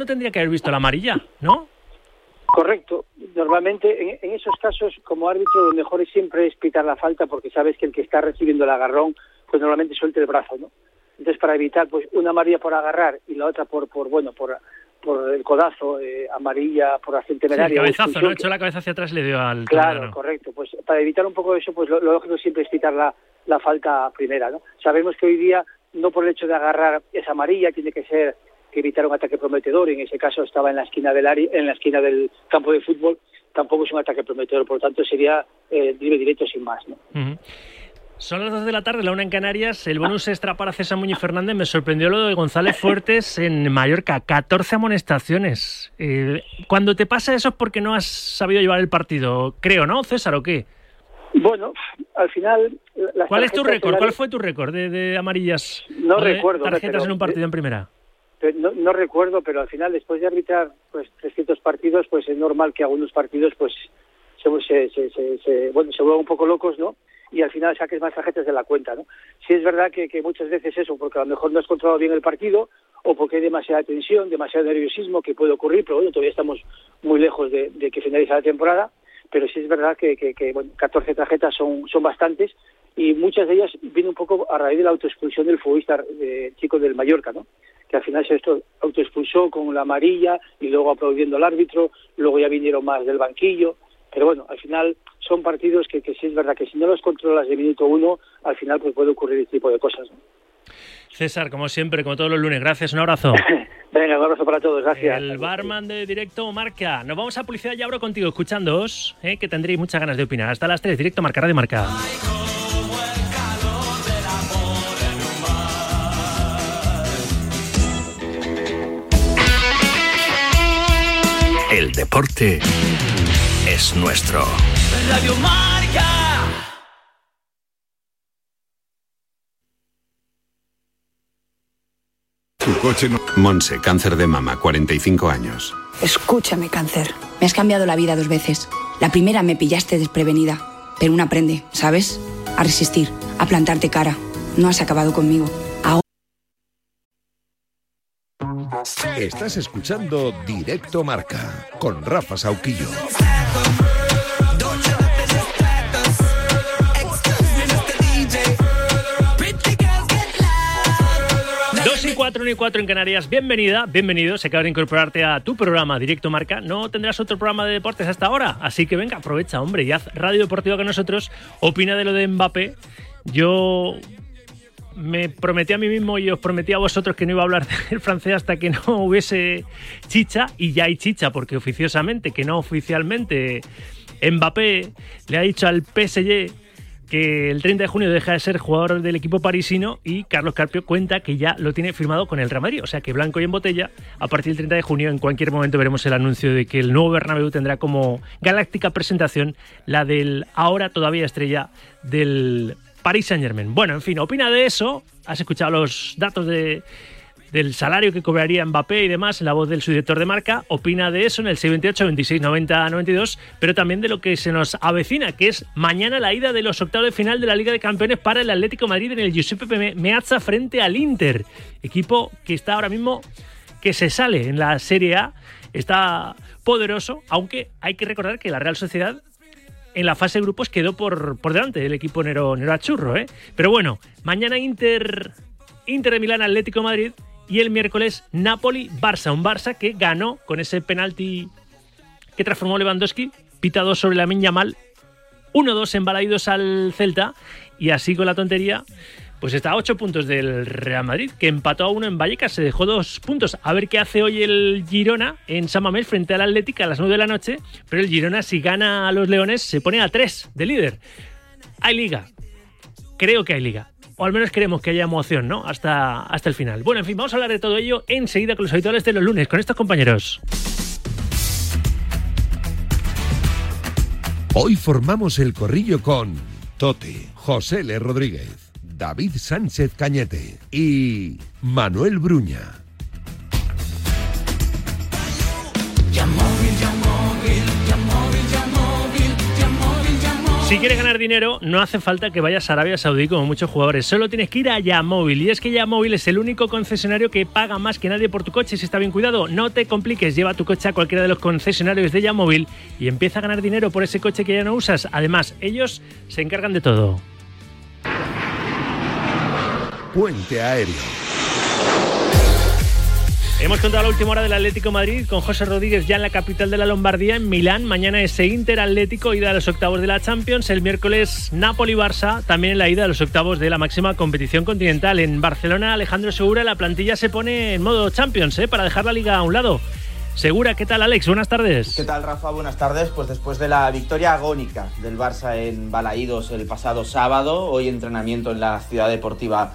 no tendría que haber visto la amarilla, ¿no? Correcto. Normalmente en, esos casos, como árbitro, lo mejor es siempre es pitar la falta porque sabes que el que está recibiendo el agarrón, pues normalmente suelte el brazo, ¿no? Entonces, para evitar pues una amarilla por agarrar y la otra por, por bueno, por, por el codazo, eh, amarilla por acción temeraria. Sí, cabezazo, ¿no? Echó la cabeza hacia atrás y le dio al... Claro, correcto. Pues para evitar un poco eso, pues lo, lo lógico siempre es pitar la, la falta primera, ¿no? Sabemos que hoy día, no por el hecho de agarrar esa amarilla, tiene que ser que evitar un ataque prometedor, en ese caso estaba en la esquina del área, en la esquina del campo de fútbol, tampoco es un ataque prometedor, por lo tanto sería eh, directo sin más. ¿no? Son las dos de la tarde, la una en Canarias. El bonus extra para César Muñoz Fernández. Me sorprendió lo de González Fuertes en Mallorca. 14 amonestaciones. Eh, cuando te pasa eso es porque no has sabido llevar el partido, creo, ¿no, César, o qué? Bueno, al final... ¿Cuál es tu récord? ¿Cuál fue tu récord de, amarillas? No recuerdo. tarjetas en un partido en primera no, recuerdo, pero al final, después de arbitrar pues 300 partidos, pues es normal que algunos partidos pues se, se, se, bueno, se vuelvan un poco locos, ¿no? Y al final saques más tarjetas de la cuenta, ¿no? Sí es verdad que, muchas veces eso, porque a lo mejor no has controlado bien el partido o porque hay demasiada tensión, demasiado nerviosismo que puede ocurrir, pero bueno, todavía estamos muy lejos de, que finalice la temporada, pero sí es verdad que, que, bueno, 14 tarjetas son, son bastantes y muchas de ellas vienen un poco a raíz de la autoexpulsión del futbolista eh, chico del Mallorca, ¿no? que al final se esto autoexpulsó con la amarilla y luego aplaudiendo al árbitro, luego ya vinieron más del banquillo, pero bueno, al final son partidos que, que sí es verdad que si no los controlas de minuto uno, al final pues puede ocurrir este tipo de cosas. César, como siempre, como todos los lunes, gracias, un abrazo. Venga, un abrazo para todos, gracias. El barman de Directo Marca. Nos vamos a publicidad y abro contigo, escuchándoos, eh, que tendréis muchas ganas de opinar. Hasta las 3, Directo Marca, Radio Marca. El deporte es nuestro. Radio Marca. Tu coche no... Monse, cáncer de mama, 45 años. Escúchame, cáncer. Me has cambiado la vida dos veces. La primera me pillaste desprevenida, pero una aprende, ¿sabes? A resistir, a plantarte cara. No has acabado conmigo. Estás escuchando Directo Marca con Rafa Sauquillo. Dos y cuatro, y cuatro en Canarias. Bienvenida, bienvenido. Se acaba de incorporarte a tu programa Directo Marca. No tendrás otro programa de deportes hasta ahora. Así que venga, aprovecha, hombre, y haz radio deportiva con nosotros. Opina de lo de Mbappé. Yo me prometí a mí mismo y os prometí a vosotros que no iba a hablar del francés hasta que no hubiese chicha y ya hay chicha porque oficiosamente, que no oficialmente, Mbappé le ha dicho al PSG que el 30 de junio deja de ser jugador del equipo parisino y Carlos Carpio cuenta que ya lo tiene firmado con el Real Madrid, o sea que blanco y en botella, a partir del 30 de junio en cualquier momento veremos el anuncio de que el nuevo Bernabéu tendrá como galáctica presentación la del ahora todavía estrella del Paris Saint Germain. Bueno, en fin, opina de eso. Has escuchado los datos de, del salario que cobraría Mbappé y demás en la voz del subdirector de marca. Opina de eso en el 628 26 90 92, pero también de lo que se nos avecina, que es mañana la ida de los octavos de final de la Liga de Campeones para el Atlético Madrid en el Giuseppe Meazza frente al Inter. Equipo que está ahora mismo que se sale en la Serie A. Está poderoso, aunque hay que recordar que la Real Sociedad en la fase de grupos quedó por, por delante del equipo Nero, Nero Achurro. ¿eh? Pero bueno, mañana Inter, Inter de Milán, Atlético Madrid y el miércoles Napoli-Barça. Un Barça que ganó con ese penalti que transformó Lewandowski, pitado sobre la miña mal. 1-2 embalaídos al Celta y así con la tontería pues está a 8 puntos del Real Madrid, que empató a uno en Vallecas, se dejó dos puntos. A ver qué hace hoy el Girona en San Mamés frente al Atlético a las 9 de la noche. Pero el Girona, si gana a los Leones, se pone a 3 de líder. Hay liga. Creo que hay liga. O al menos queremos que haya emoción, ¿no? Hasta, hasta el final. Bueno, en fin, vamos a hablar de todo ello enseguida con los habituales de los lunes, con estos compañeros. Hoy formamos el corrillo con Tote, José L. Rodríguez. David Sánchez Cañete y Manuel Bruña. Si quieres ganar dinero, no hace falta que vayas a Arabia Saudí como muchos jugadores. Solo tienes que ir a Yamóvil. Y es que Yamóvil es el único concesionario que paga más que nadie por tu coche si está bien cuidado. No te compliques, lleva tu coche a cualquiera de los concesionarios de Yamóvil y empieza a ganar dinero por ese coche que ya no usas. Además, ellos se encargan de todo. Puente Aéreo. Hemos contado la última hora del Atlético Madrid con José Rodríguez ya en la capital de la Lombardía, en Milán. Mañana ese Inter Atlético, ida a los octavos de la Champions. El miércoles Napoli-Barça, también en la ida a los octavos de la máxima competición continental. En Barcelona, Alejandro Segura, la plantilla se pone en modo Champions ¿eh? para dejar la liga a un lado. Segura, ¿qué tal Alex? Buenas tardes. ¿Qué tal Rafa? Buenas tardes. Pues después de la victoria agónica del Barça en Balaídos el pasado sábado, hoy entrenamiento en la ciudad deportiva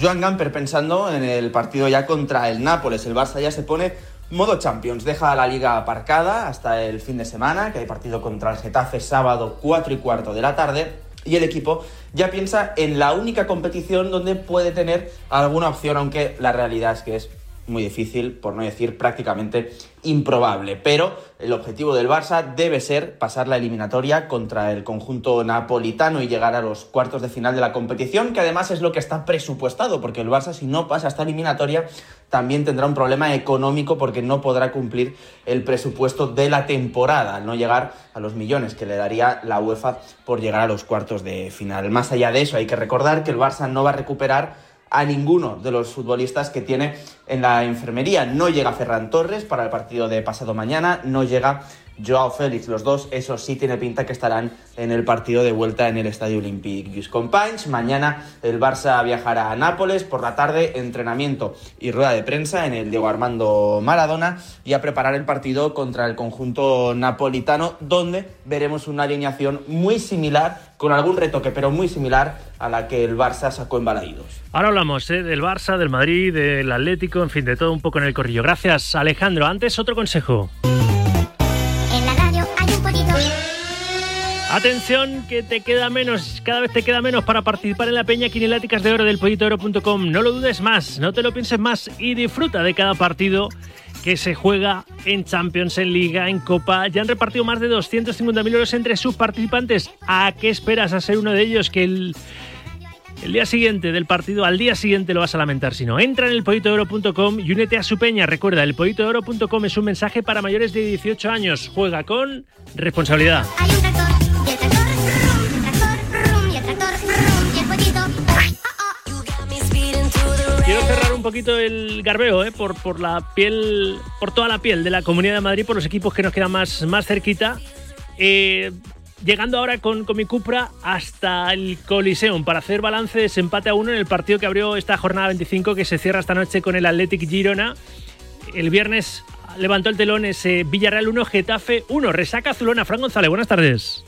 Joan Gamper pensando en el partido ya contra el Nápoles. El Barça ya se pone modo Champions. Deja la liga aparcada hasta el fin de semana, que hay partido contra el Getafe sábado 4 y cuarto de la tarde. Y el equipo ya piensa en la única competición donde puede tener alguna opción, aunque la realidad es que es muy difícil, por no decir prácticamente improbable. Pero el objetivo del Barça debe ser pasar la eliminatoria contra el conjunto napolitano y llegar a los cuartos de final de la competición, que además es lo que está presupuestado, porque el Barça si no pasa esta eliminatoria también tendrá un problema económico porque no podrá cumplir el presupuesto de la temporada, al no llegar a los millones que le daría la UEFA por llegar a los cuartos de final. Más allá de eso, hay que recordar que el Barça no va a recuperar a ninguno de los futbolistas que tiene en la enfermería. No llega Ferran Torres para el partido de pasado mañana, no llega Joao Félix. Los dos, eso sí tiene pinta que estarán en el partido de vuelta en el Estadio Olympique Companys. Mañana el Barça viajará a Nápoles. Por la tarde, entrenamiento y rueda de prensa en el Diego Armando Maradona y a preparar el partido contra el conjunto napolitano, donde veremos una alineación muy similar, con algún retoque, pero muy similar a la que el Barça sacó en Balaídos. Ahora hablamos ¿eh? del Barça, del Madrid, del Atlético, en fin, de todo un poco en el corrillo. Gracias, Alejandro. Antes, otro consejo. Atención, que te queda menos, cada vez te queda menos para participar en la peña quineláticas de oro del pollitooro.com. No lo dudes más, no te lo pienses más y disfruta de cada partido que se juega en Champions, en Liga, en Copa. Ya han repartido más de 250.000 euros entre sus participantes. ¿A qué esperas a ser uno de ellos que el, día siguiente del partido, al día siguiente lo vas a lamentar si no. Entra en el pollitooro.com y únete a su peña. Recuerda, el pollitooro.com es un mensaje para mayores de 18 años. Juega con responsabilidad. Quiero cerrar un poquito el garbeo ¿eh? por, por la piel, por toda la piel de la Comunidad de Madrid, por los equipos que nos quedan más, más cerquita. Eh, llegando ahora con, mi Cupra hasta el Coliseum para hacer balance de ese empate a uno en el partido que abrió esta jornada 25 que se cierra esta noche con el Athletic Girona. El viernes levantó el telón ese Villarreal 1, Getafe 1. Resaca Azulona. Fran González, buenas tardes.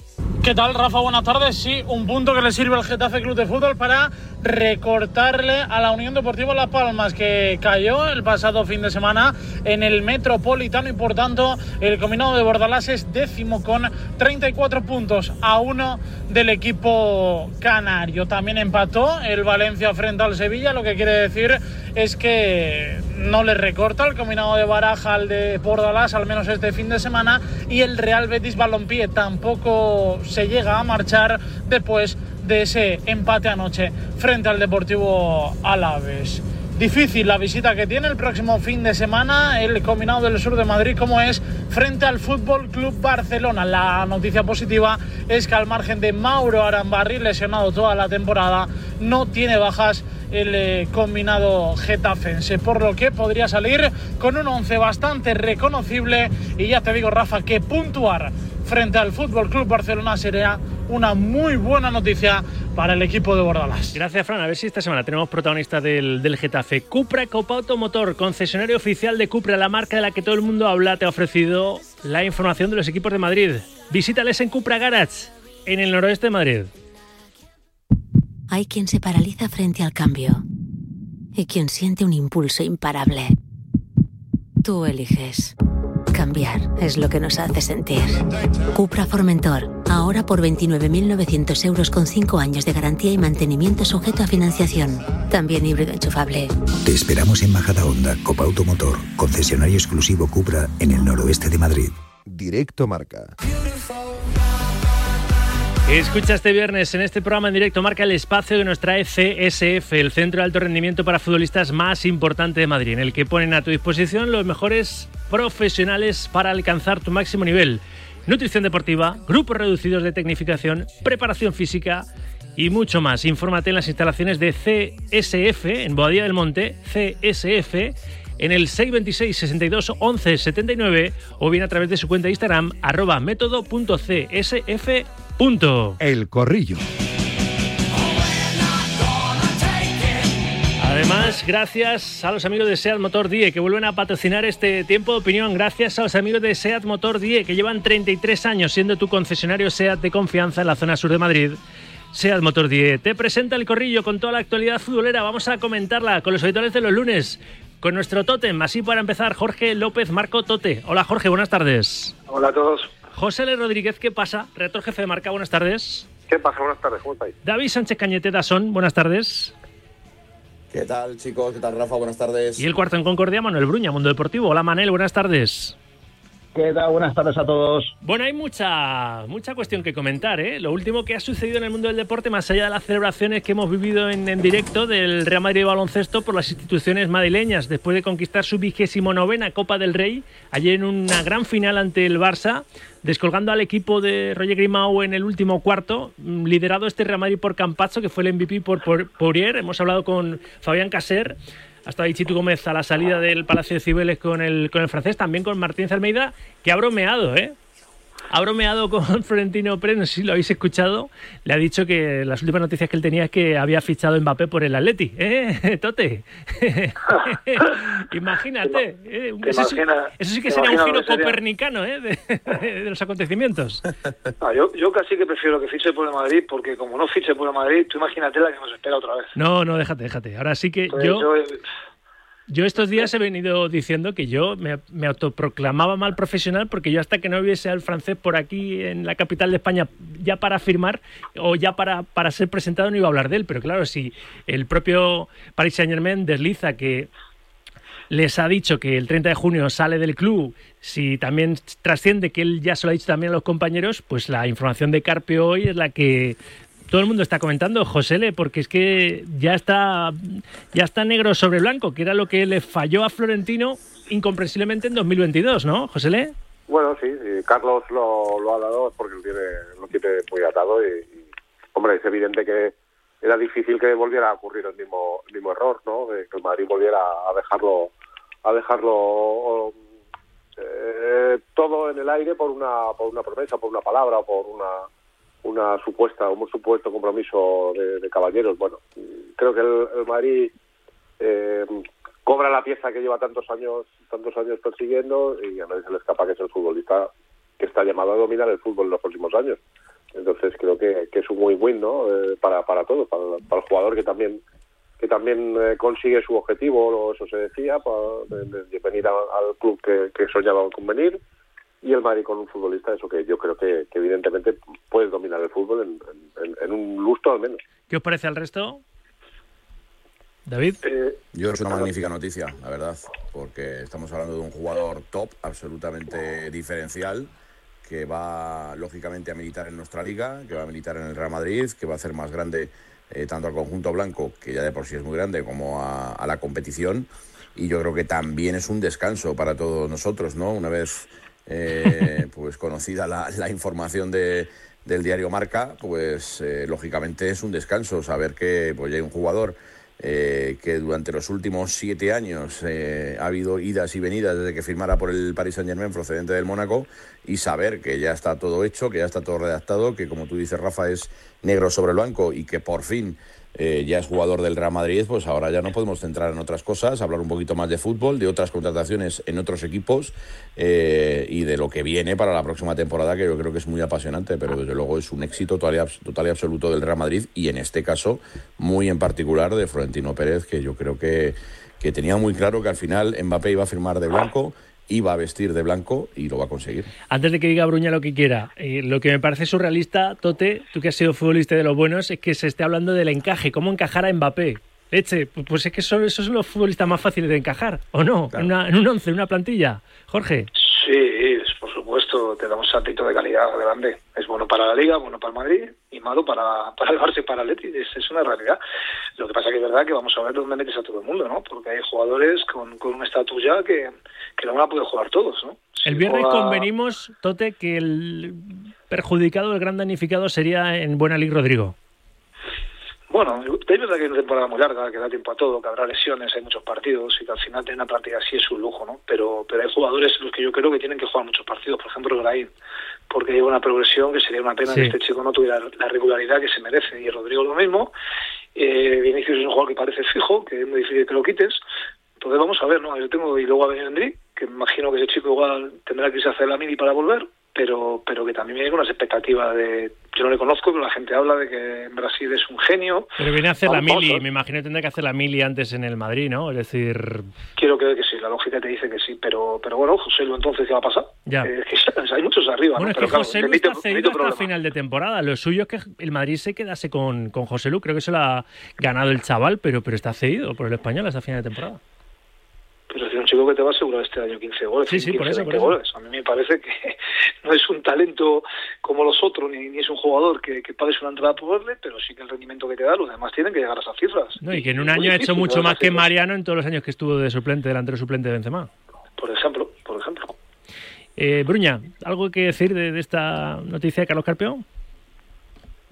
¿Qué tal, Rafa? Buenas tardes. Sí, un punto que le sirve al Getafe Club de Fútbol para recortarle a la Unión Deportiva Las Palmas, que cayó el pasado fin de semana en el Metropolitano y por tanto el combinado de Bordalás es décimo con 34 puntos a uno del equipo canario. También empató el Valencia frente al Sevilla, lo que quiere decir es que no le recorta el combinado de Baraja al de Bordalás, al menos este fin de semana, y el Real Betis Balompié tampoco se llega a marchar después de ese empate anoche frente al Deportivo Alaves. Difícil la visita que tiene el próximo fin de semana el combinado del sur de Madrid, como es frente al Fútbol Club Barcelona. La noticia positiva es que al margen de Mauro Arambarri, lesionado toda la temporada, no tiene bajas el eh, combinado getafense, por lo que podría salir con un once bastante reconocible. Y ya te digo, Rafa, que puntuar frente al Fútbol Club Barcelona sería una muy buena noticia para el equipo de Bordalás. Gracias, Fran. A ver si esta semana tenemos protagonista del, del Getafe. Cupra Copa Automotor, concesionario oficial de Cupra, la marca de la que todo el mundo habla, te ha ofrecido la información de los equipos de Madrid. Visítales en Cupra Garage, en el noroeste de Madrid. Hay quien se paraliza frente al cambio y quien siente un impulso imparable. Tú eliges. Cambiar es lo que nos hace sentir. Cupra Formentor, ahora por 29.900 euros con 5 años de garantía y mantenimiento sujeto a financiación. También híbrido enchufable. Te esperamos en Majada Honda, Copa Automotor, concesionario exclusivo Cupra en el noroeste de Madrid. Directo Marca. Escucha este viernes en este programa en directo marca el espacio que nos trae CSF, el centro de alto rendimiento para futbolistas más importante de Madrid, en el que ponen a tu disposición los mejores profesionales para alcanzar tu máximo nivel. Nutrición deportiva, grupos reducidos de tecnificación, preparación física y mucho más. Infórmate en las instalaciones de CSF en Boadilla del Monte, CSF en el 626 62 11 79 o bien a través de su cuenta de Instagram arroba método.csf. El corrillo. Además, gracias a los amigos de SEAT Motor Die que vuelven a patrocinar este tiempo de opinión. Gracias a los amigos de SEAT Motor Die que llevan 33 años siendo tu concesionario SEAT de confianza en la zona sur de Madrid. SEAT Motor Die te presenta el corrillo con toda la actualidad futbolera. Vamos a comentarla con los habituales de los lunes. Con nuestro tótem, así para empezar, Jorge López Marco Tote. Hola Jorge, buenas tardes. Hola a todos. José L. Rodríguez, ¿qué pasa? Reactor jefe de marca, buenas tardes. ¿Qué pasa? Buenas tardes, ¿cómo estáis? David Sánchez Cañete Dasón, buenas tardes. ¿Qué tal, chicos? ¿Qué tal, Rafa? Buenas tardes. Y el cuarto en Concordia, Manuel Bruña, Mundo Deportivo. Hola, Manel, buenas tardes. Buenas tardes a todos. Bueno, hay mucha, mucha cuestión que comentar. ¿eh? Lo último que ha sucedido en el mundo del deporte, más allá de las celebraciones que hemos vivido en, directo del Real Madrid de baloncesto por las instituciones madrileñas, después de conquistar su vigésimo novena Copa del Rey, ayer en una gran final ante el Barça, descolgando al equipo de Roger Grimau en el último cuarto, liderado este Real Madrid por Campazzo, que fue el MVP por, por Poirier. Hemos hablado con Fabián Caser. Hasta ahí Chitu Gómez a la salida del Palacio de Cibeles con el, con el francés, también con Martínez Almeida, que ha bromeado, ¿eh? Ha bromeado con Florentino Pérez, no sé si lo habéis escuchado. Le ha dicho que las últimas noticias que él tenía es que había fichado Mbappé por el Atleti. ¿Eh, Tote? Imagínate. ¿eh? Eso, sí, eso, sí, que sería un giro copernicano ¿eh? de, de, los acontecimientos. No, yo, yo casi que prefiero que fiche por el Madrid, porque como no fiche por el Madrid, tú imagínate la que nos espera otra vez. No, no, déjate, déjate. Ahora sí que Entonces, yo... yo yo estos días he venido diciendo que yo me, autoproclamaba mal profesional porque yo hasta que no viese al francés por aquí en la capital de España ya para firmar o ya para, para ser presentado no iba a hablar de él. Pero claro, si el propio Paris Saint Germain desliza que les ha dicho que el 30 de junio sale del club, si también trasciende que él ya se lo ha dicho también a los compañeros, pues la información de Carpio hoy es la que todo el mundo está comentando, Josele, porque es que ya está, ya está negro sobre blanco, que era lo que le falló a Florentino incomprensiblemente en 2022, ¿no, Josele? Bueno, sí, Carlos lo, lo, ha dado porque lo tiene, lo tiene muy atado y, hombre, es evidente que era difícil que volviera a ocurrir el mismo, el mismo error, ¿no? Que el Madrid volviera a dejarlo, a dejarlo eh, todo en el aire por una, por una promesa, por una palabra, por una una supuesta un supuesto compromiso de, caballeros. Bueno creo que el, el Madrid eh, cobra la pieza que lleva tantos años tantos años persiguiendo y a nadie se le escapa que es el futbolista que está llamado a dominar el fútbol en los próximos años. Entonces creo que, que es un win-win no eh, para para todos para, el jugador que también que también eh, consigue su objetivo eso se decía para, de, de venir al club que, que soñaba con venir y el Madrid con un futbolista, eso que yo creo que, que evidentemente puede dominar el fútbol en, en, en, un lustro al menos. ¿Qué os parece al resto? David. Eh, yo es una magnífica noticia, la verdad, porque estamos hablando de un jugador top, absolutamente diferencial, que va lógicamente a militar en nuestra liga, que va a militar en el Real Madrid, que va a hacer más grande eh, tanto al conjunto blanco, que ya de por sí es muy grande, como a, a la competición. Y yo creo que también es un descanso para todos nosotros, ¿no? Una vez eh, pues conocida la, información de, del diario Marca, pues eh, lógicamente es un descanso saber que pues, hay un jugador eh, que durante los últimos siete años ha habido idas y venidas desde que firmara por el Paris Saint Germain procedente del Mónaco y saber que ya está todo hecho, que ya está todo redactado, que como tú dices Rafa es negro sobre blanco y que por fin eh, ya es jugador del Real Madrid, pues ahora ya no podemos centrar en otras cosas, hablar un poquito más de fútbol, de otras contrataciones en otros equipos eh, y de lo que viene para la próxima temporada, que yo creo que es muy apasionante, pero desde luego es un éxito total y, absoluto del Real Madrid y en este caso muy en particular de Florentino Pérez, que yo creo que, que tenía muy claro que al final Mbappé iba a firmar de blanco iba a vestir de blanco y lo va a conseguir. Antes de que diga Bruña lo que quiera, eh, lo que me parece surrealista, Tote, tú que has sido futbolista de los buenos, es que se esté hablando del encaje, cómo encajar a Mbappé. Leche, pues es que son, esos son los futbolistas más fáciles de encajar, ¿o no? Claro. En, una, en un once, en una plantilla. Jorge. Sí, por supuesto te da un saltito de calidad grande. Es bueno para la Liga, bueno para el Madrid y malo para, para el Barça y para el Atleti. Es, es una realidad. Lo que pasa que es verdad que vamos a ver dónde metes a todo el mundo, ¿no? Porque hay jugadores con, con un estatus ya que, que no van a poder jugar todos, ¿no? El viernes convenimos, Tote, que el perjudicado, el gran damnificado sería en Buena Liga Rodrigo. Bueno, es verdad que es una temporada muy larga, que da tiempo a todo, que habrá lesiones, hay muchos partidos y que al final tener una plantilla así es un lujo, ¿no? Pero, pero hay jugadores en los que yo creo que tienen que jugar muchos partidos, por ejemplo Graín, porque lleva una progresión que sería una pena Sí. que este chico no tuviera la regularidad que se merece. Y Rodrigo lo mismo. Eh, Vinicius es un jugador que parece fijo, que es muy difícil que lo quites. Entonces vamos a ver, ¿no? Yo tengo, y luego a Benendri, que me imagino que ese chico igual tendrá que irse a hacer la mini para volver, pero, pero que también viene con unas expectativas de... Yo no le conozco, pero la gente habla de que en Brasil es un genio. Pero viene a hacer la mili, me imagino que tendrá que hacer la mili antes en el Madrid, ¿no? Es decir, Quiero creer que sí, la lógica te dice que sí, pero, pero bueno, José, Lu, entonces, ¿qué va a pasar? Ya. Eh, que hay muchos arriba, bueno, ¿no? es Pero que claro, José Lu está cedido hasta final de temporada. Lo suyo es que el Madrid se quedase con, con José Lu. Creo que se lo ha ganado el chaval, pero, pero está cedido por el español hasta final de temporada. Chico que te va a asegurar este año 15 goles. Sí, sí, 15, por eso, 20 por eso. goles. A mí me parece que no es un talento como los otros, ni, ni es un jugador que, que pagues una entrada por verle, pero sí que el rendimiento que te da, los demás tienen que llegar a esas cifras. No, y que en un año ha hecho mucho más que. Mariano en todos los años que estuvo de suplente, delantero suplente de Benzema. Por ejemplo, por ejemplo. Eh, Bruña, ¿algo que decir de, de esta noticia de Carlos Carpio?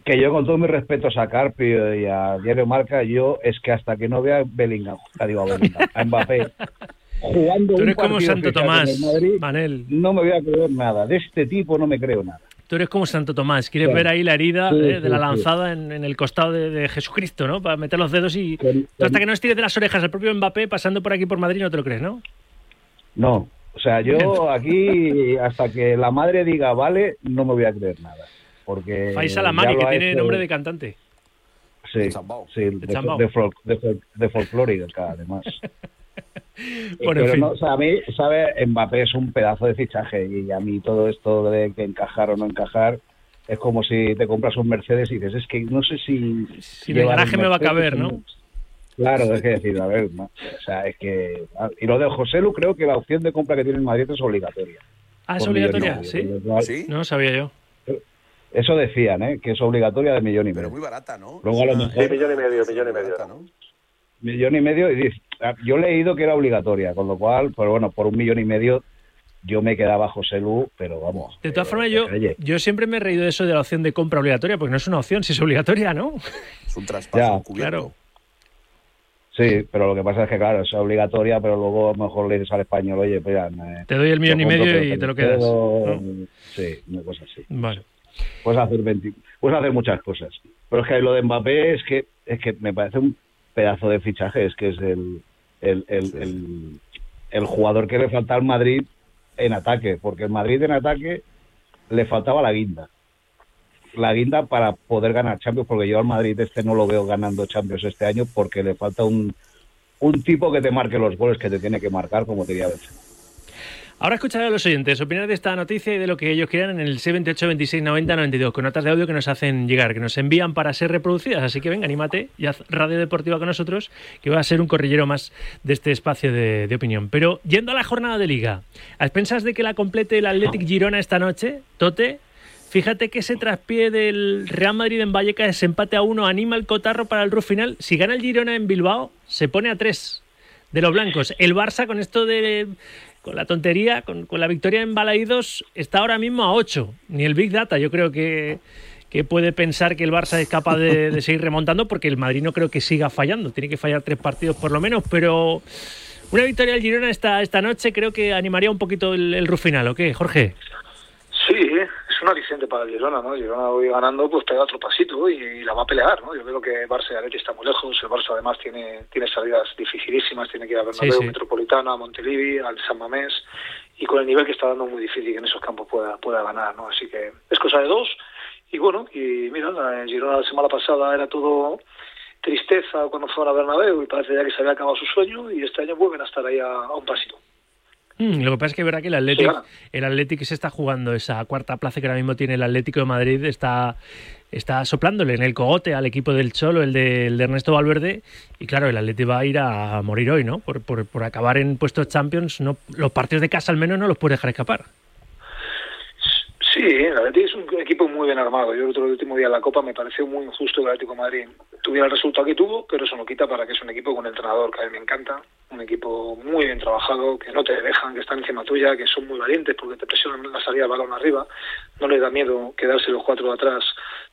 Que yo, con todos mis respetos a Carpio y a Diario Marca, yo es que hasta que no vea a Bellingham, digo a Bellingham, a Mbappé, jugando Tú un eres como Santo Tomás, Madrid, Manel. no me voy a creer nada. De este tipo no me creo nada. Tú eres como Santo Tomás, quieres Sí. ver ahí la herida Sí, eh, de sí, la lanzada en, en el costado de, de Jesucristo, ¿no? Para meter los dedos y hasta que no estires de las orejas al propio Mbappé pasando por aquí por Madrid no te lo crees, ¿no? No, o sea, yo aquí, hasta que la madre diga vale, no me voy a creer nada. Porque Faisal Amari, que tiene hecho- nombre de cantante. Sí, sí, de, de, fol- de, fol- de folclórica, además. Bueno, en Pero fin. no, o sea, a mí, ¿sabe? Mbappé es un pedazo de fichaje y a mí todo esto de que encajar o no encajar es como si te compras un Mercedes y dices, es que no sé si... Si en el garaje me va a caber, ¿no? Claro, es que decir, a ver, no, o sea, es que... Y lo de José Lu, creo que la opción de compra que tiene el Madrid es obligatoria. Ah, es obligatoria, ¿sí? cual- No lo sabía yo. Eso decían, ¿eh? Que es obligatoria de millón y medio. Pero muy barata, ¿no? Luego a lo mejor... Sí, millón y medio, millón y medio. Millón y medio. Y dice- ah, yo he leído que era obligatoria, con lo cual, pues bueno, por un millón y medio yo me quedaba José Lu, pero vamos. De todas formas, yo, yo siempre me he reído de eso de la opción de compra obligatoria, porque no es una opción, si es obligatoria, ¿no? Es un Ya. traspaso Claro. Sí, pero lo que pasa es que, claro, es obligatoria, pero luego a lo mejor le dices al español, oye, mira, eh, Te doy el millón y medio pero y te lo quedas, quedo. Sí, una cosa así. Vale. Puedes hacer 20 puedes hacer muchas cosas. Pero es que lo de Mbappé es que es que me parece un pedazo de fichaje, es que es el el, el, el, el jugador que le falta al Madrid en ataque, porque el Madrid en ataque le faltaba la guinda. La guinda para poder ganar Champions, porque yo al Madrid este no lo veo ganando Champions este año porque le falta un, un tipo que te marque los goles que te tiene que marcar, como diría Benzema. Ahora escucharé a los oyentes opinar de esta noticia y de lo que ellos quieran en el 78 26 90 92 con notas de audio que nos hacen llegar, que nos envían para ser reproducidas. Así que venga, anímate y haz radio deportiva con nosotros, que va a ser un corrillero más de este espacio de, de opinión. Pero yendo a la jornada de liga, a expensas de que la complete el Athletic Girona esta noche, Tote, fíjate que ese traspié del Real Madrid en Vallecas, ese empate a uno, anima el cotarro para el ruf final. Si gana el Girona en Bilbao, se pone a tres de los blancos. El Barça con esto de con la tontería, con, con la victoria en Balaídos, está ahora mismo a 8. Ni el Big Data yo creo que, que puede pensar que el Barça es capaz de, de seguir remontando, porque el Madrid no creo que siga fallando. Tiene que fallar tres partidos por lo menos, pero una victoria del Girona esta, esta noche creo que animaría un poquito el, el ruf final, ¿o qué, Jorge? Sí, un aliciente para el Girona, ¿no? El Girona hoy ganando, pues pega otro pasito y, y la va a pelear, ¿no? Yo creo que Barça y Atleti está muy lejos, el Barça además tiene, tiene salidas dificilísimas, tiene que ir a Bernabéu, Sí, sí. Metropolitana, a Montelivi, al San Mamés, y con el nivel que está dando muy difícil que en esos campos pueda, pueda ganar, ¿no? Así que es cosa de dos, y bueno, y mira, el Girona la semana pasada era todo tristeza cuando fueron a Bernabéu y parece ya que se había acabado su sueño y este año vuelven a estar ahí a, a un pasito. Mm, lo que pasa es que es verdad que el Atlético, el Atlético se está jugando esa cuarta plaza que ahora mismo tiene el Atlético de Madrid, está, está soplándole en el cogote al equipo del Cholo, el de, el de Ernesto Valverde, y claro, el Atlético va a ir a morir hoy, ¿no? Por, por, por acabar en puestos Champions, no, los partidos de casa al menos no los puede dejar escapar. Sí, el Atlético es un equipo muy bien armado. Yo el otro último día en la Copa me pareció muy injusto que el Atlético de Madrid tuviera el resultado que tuvo, pero eso no quita para que es un equipo con un entrenador que a mí me encanta, un equipo muy bien trabajado, que no te dejan, que están encima tuya, que son muy valientes porque te presionan la salida de balón arriba, no les da miedo quedarse los cuatro de atrás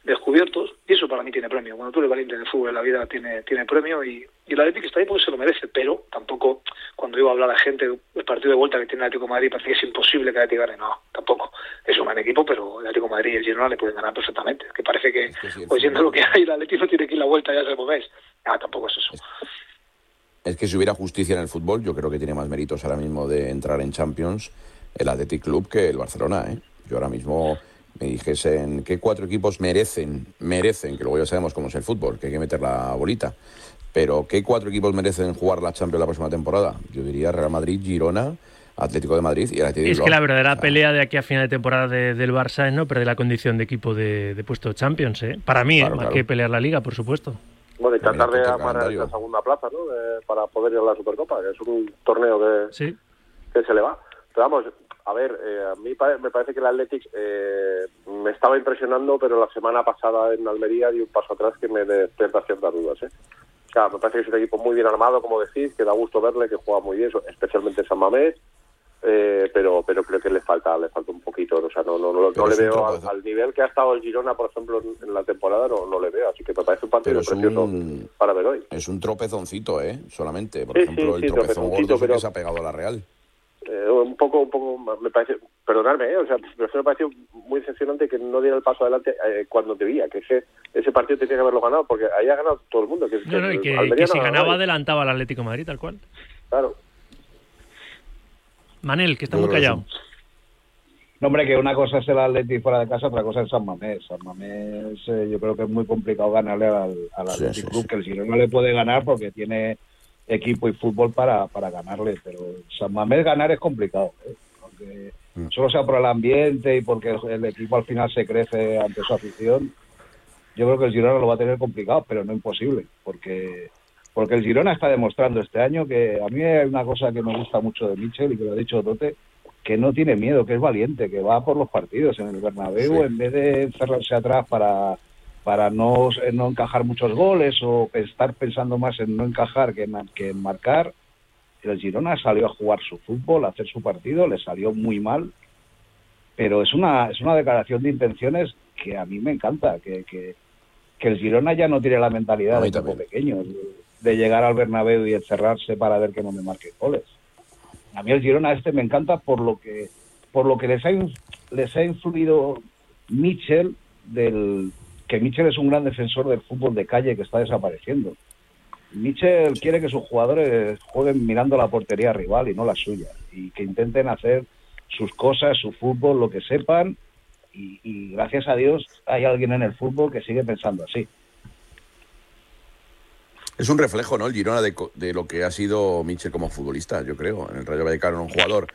descubiertos, y eso para mí tiene premio. Cuando tú eres valiente en el fútbol, la vida tiene, tiene premio y, y el Atlético está ahí porque se lo merece, pero tampoco, cuando iba a hablar a gente del partido de vuelta que tiene el Atlético de Madrid, parece que es imposible que el Atlético gane, no, tampoco. Es un gran equipo, pero el Atlético de Madrid y el Girona le pueden ganar perfectamente, que parece que, oyendo lo que hay, el Atlético tiene que ir la vuelta ya se ves. Ah, tampoco es eso. Es que si hubiera justicia en el fútbol, yo creo que tiene más méritos ahora mismo de entrar en Champions el Athletic Club que el Barcelona, ¿eh? Yo ahora mismo me dijesen qué cuatro equipos merecen, merecen, que luego ya sabemos cómo es el fútbol, que hay que meter la bolita, pero qué cuatro equipos merecen jugar la Champions la próxima temporada. Yo diría Real Madrid, Girona, Atlético de Madrid y el Atlético Es que la verdadera pelea de aquí a final de temporada del Barça es no perder la condición de equipo de, puesto Champions, ¿eh? Para mí, ¿eh? más que pelear la Liga, por supuesto. Bueno, y tratar de amarrar esa segunda plaza, ¿no? para poder ir a la Supercopa, que es un torneo que, que se le va. Pero vamos, a ver, eh, a mí me parece que el Athletic eh, me estaba impresionando, pero la semana pasada en Almería di un paso atrás que me despierta ciertas dudas. ¿eh? O sea, me parece que es un equipo muy bien armado, como decís, que da gusto verle, que juega muy bien, especialmente San Mamés, eh, pero pero creo que le falta le falta un poquito o sea no no, no, le veo al, nivel que ha estado el Girona por ejemplo en, la temporada no, no le veo así que me parece un partido precioso para ver hoy es un tropezoncito eh solamente por ejemplo el tropezón gordo pero... que se ha pegado a la Real eh, un poco, un poco, me parece, perdonadme, ¿eh? o sea, pero me pareció muy decepcionante que no diera el paso adelante eh, cuando debía, que ese, ese partido tenía que haberlo ganado, porque ahí ha ganado todo el mundo. Que, no, no, y que, si ganaba adelantaba al Atlético Madrid, tal cual. Claro. Manel, que está muy callado. No, hombre, que una cosa es el Atlético fuera de casa, otra cosa es San Mamés. San Mamés, eh, yo creo que es muy complicado ganarle al, al Atlético Club, que el Girona no le puede ganar porque tiene equipo y fútbol para, para ganarle, pero San Mamés ganar es complicado, ¿eh? porque mm. solo sea por el ambiente y porque el, equipo al final se crece ante su afición. Yo creo que el Girona lo va a tener complicado, pero no imposible, porque porque el Girona está demostrando este año que a mí hay una cosa que me gusta mucho de Michel y que lo ha dicho Dote, que no tiene miedo, que es valiente, que va por los partidos en el Bernabéu en vez de encerrarse atrás para para no, no encajar muchos goles o estar pensando más en no encajar que en, que en marcar. El Girona salió a jugar su fútbol, a hacer su partido, le salió muy mal, pero es una, es una declaración de intenciones que a mí me encanta, que, que, el Girona ya no tiene la mentalidad de equipo pequeño, de, llegar al Bernabéu y encerrarse para ver que no me marque goles. A mí el Girona este me encanta por lo que por lo que les ha, les ha influido Mitchell del, que Michel es un gran defensor del fútbol de calle que está desapareciendo. Michel quiere que sus jugadores jueguen mirando la portería rival y no la suya, y que intenten hacer sus cosas, su fútbol, lo que sepan, y, gracias a Dios hay alguien en el fútbol que sigue pensando así. Es un reflejo, ¿no? El Girona de, de, lo que ha sido Michel como futbolista, yo creo. En el Rayo Vallecano un jugador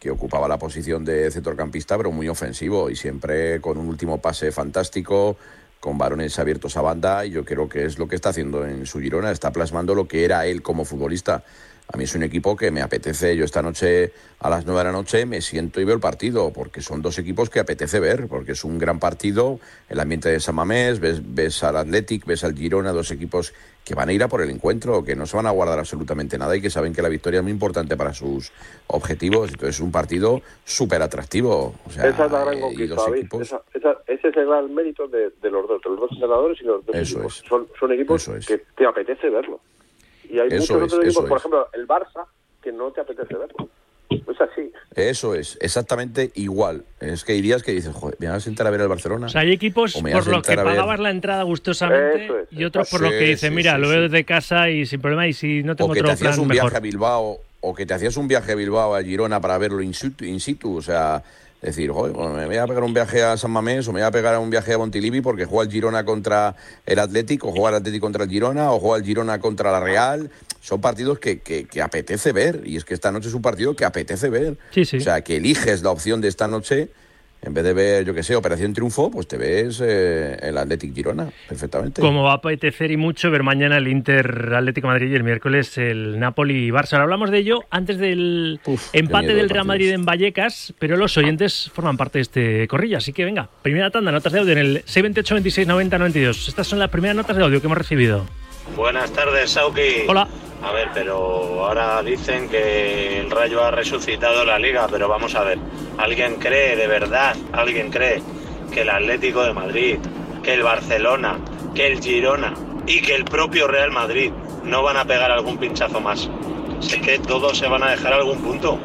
que ocupaba la posición de centrocampista, pero muy ofensivo y siempre con un último pase fantástico, con varones abiertos a banda y yo creo que es lo que está haciendo en su Girona, está plasmando lo que era él como futbolista. A mí es un equipo que me apetece. Yo esta noche a las nueve de la noche me siento y veo el partido, porque son dos equipos que apetece ver, porque es un gran partido. El ambiente de San Mamés, ves, ves al Athletic, ves al Girona, dos equipos que van a ir a por el encuentro, que no se van a guardar absolutamente nada y que saben que la victoria es muy importante para sus objetivos. Entonces es un partido súper atractivo. esa es la gran conquista, ese es el gran mérito de, los dos, de los dos entrenadores y los dos equipos. Son, son equipos que te apetece verlo. Y hay muchos otros equipos, por ejemplo, el Barça, que no te apetece verlo. Es así. Eso es, exactamente igual. Es que irías que dices, joder, me vas a sentar a ver el Barcelona. O sea, hay equipos por los que pagabas la entrada gustosamente y otros por los que dicen, mira, lo veo desde casa y sin problema y si no tengo o que otro te hacías un viaje a Bilbao o que te hacías un viaje a Bilbao a Girona para verlo in situ, in situ o sea, decir, Joder, me voy a pegar un viaje a San Mamés o me voy a pegar un viaje a Montilivi porque juega el Girona contra el Atlético, o juega el Atlético contra el Girona, o juega el Girona contra la Real. Son partidos que, que, apetece ver, y es que esta noche es un partido que apetece ver. Sí, sí. O sea, que eliges la opción de esta noche en vez de ver, yo que sé, Operación Triunfo, pues te ves eh, el Athletic Girona, perfectamente. Como va a apetecer y mucho ver mañana el Inter Atlético Madrid y el miércoles el Napoli Barça. Ahora hablamos de ello antes del empate del de Real Madrid en Vallecas, pero los oyentes forman parte de este corrillo. Así que venga, primera tanda, notas de audio en el 628 26 90 92. Estas son las primeras notas de audio que hemos recibido. Buenas tardes, Sauki. Hola. A ver, pero ahora dicen que el Rayo ha resucitado la liga, pero vamos a ver. ¿Alguien cree, de verdad, alguien cree que el Atlético de Madrid, que el Barcelona, que el Girona y que el propio Real Madrid no van a pegar algún pinchazo más? Sé que todos se van a dejar algún punto.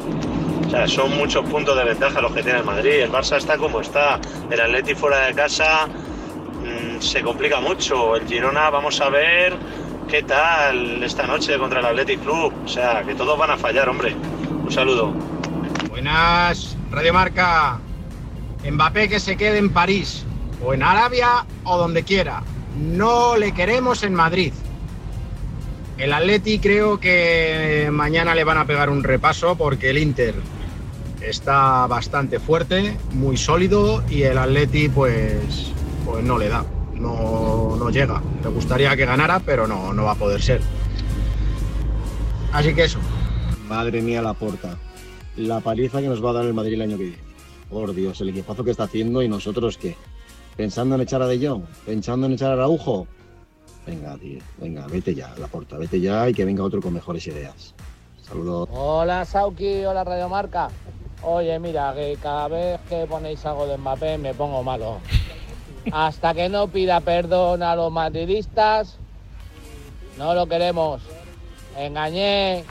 O sea, son muchos puntos de ventaja los que tiene el Madrid. El Barça está como está. El Atlético fuera de casa mm, se complica mucho. El Girona, vamos a ver qué tal esta noche contra el Athletic Club. O sea, que todos van a fallar, hombre. Un saludo. Buenas, Radio Marca. Mbappé que se quede en París, o en Arabia, o donde quiera. No le queremos en Madrid. El Atleti creo que mañana le van a pegar un repaso porque el Inter está bastante fuerte, muy sólido y el Atleti pues, pues no le da, no, no llega. Me gustaría que ganara, pero no, no va a poder ser. Así que eso. Madre mía, la porta. La paliza que nos va a dar el Madrid el año que viene. Por Dios, el equipazo que está haciendo y nosotros qué. Pensando en echar a De Jong, pensando en echar a Araujo. Venga, tío, venga, vete ya, la porta, vete ya y que venga otro con mejores ideas. Saludos. Hola Sauki, hola Radio Marca. Oye, mira, que cada vez que ponéis algo de Mbappé me pongo malo. Hasta que no pida perdón a los madridistas, no lo queremos. Engañé.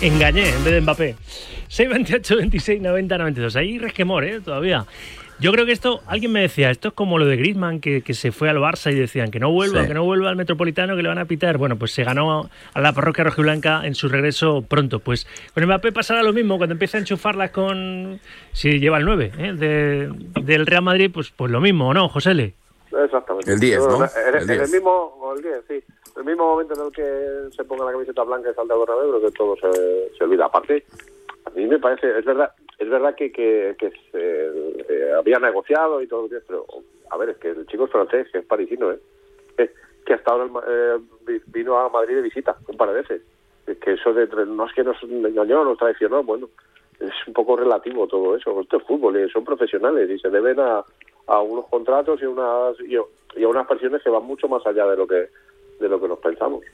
Engañé en vez de Mbappé. 628 26 90 92. Ahí resquemor, ¿eh? Todavía. Yo creo que esto, alguien me decía, esto es como lo de Griezmann, que, que se fue al Barça y decían que no vuelva, Sí. que no vuelva al Metropolitano, que le van a pitar. Bueno, pues se ganó a la parroquia rojiblanca en su regreso pronto. Pues con Mbappé pasará lo mismo, cuando empieza a enchufarlas con... Si lleva el 9 ¿eh? de- del Real Madrid, pues, pues lo mismo, ¿o no, José Le? Exactamente. El 10, ¿no? En, El en 10. el mismo, el 10, sí. El mismo momento en el que se ponga la camiseta blanca y salta al Bernabéu, creo que todo se, se olvida. Aparte, a mí me parece, es verdad, es verdad que, que, se eh, había negociado y todo lo pero a ver, es que el chico es francés, es parisino, ¿eh? Que, hasta ahora eh, vi- vino a Madrid de visita un par de veces. Es que eso de, no es que nos engañó, nos traicionó, bueno, es un poco relativo todo eso. Esto es fútbol y son profesionales y se deben a, unos contratos y, unas, y a unas presiones que van mucho más allá de lo que de lo que nos pensamos.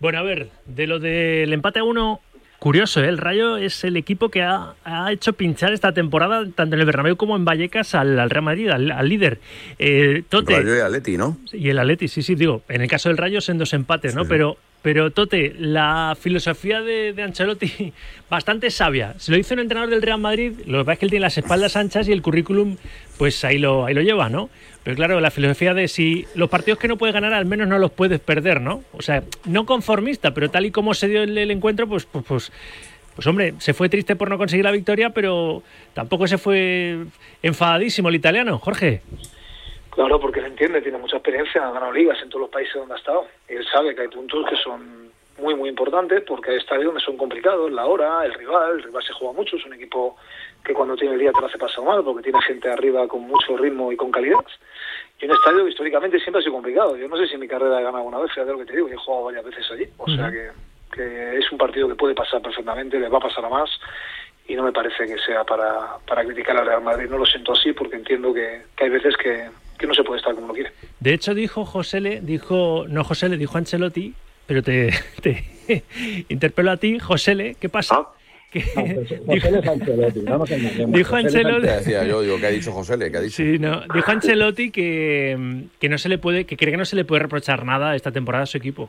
Bueno, a ver, de lo del empate a uno, curioso, ¿eh? el Rayo es el equipo que ha, ha hecho pinchar esta temporada, tanto en el Bernabéu como en Vallecas, al, al Real Madrid, al, al líder. Eh, Tote, Rayo y Atleti, ¿no? y el Atleti, sí, sí, digo, en el caso del Rayo son dos empates, ¿no? Pero, pero Tote, la filosofía de, Ancelotti, bastante sabia. Se lo hizo un entrenador del Real Madrid, lo que pasa es que él tiene las espaldas anchas y el currículum, pues ahí lo, ahí lo lleva, ¿no? Pero claro, la filosofía de si los partidos que no puedes ganar, al menos no los puedes perder, ¿no? O sea, no conformista, pero tal y como se dio el, el encuentro, pues, pues, pues, pues hombre, se fue triste por no conseguir la victoria, pero tampoco se fue enfadadísimo el italiano, Jorge. Claro, porque él entiende, tiene mucha experiencia, ha ganado ligas en todos los países donde ha estado. Y él sabe que hay puntos que son muy, muy importantes porque hay estadios donde son complicados, la hora, el rival, el rival se juega mucho, es un equipo que cuando tiene el día te lo hace pasar mal porque tiene gente arriba con mucho ritmo y con calidad. Y un estadio históricamente siempre ha sido complicado. Yo no sé si en mi carrera he ganado alguna vez, fíjate lo que te digo, yo he jugado varias veces allí. O sea que, que es un partido que puede pasar perfectamente, le va a pasar a más y no me parece que sea para, para criticar al Real Madrid. No lo siento así porque entiendo que, que hay veces que, que no se puede estar como uno quiere. De hecho, dijo José Le, dijo, no José Le, dijo Ancelotti, pero te, te interpelo a ti, José Le, ¿qué pasa? Que- dijo, Dijo Ancelotti- Decía yo, digo, ¿qué ha dicho José Le? ¿Qué ha dicho? sí, no, dijo Ancelotti que, mm, que no se le puede, que cree que no se le puede reprochar nada esta temporada a su equipo.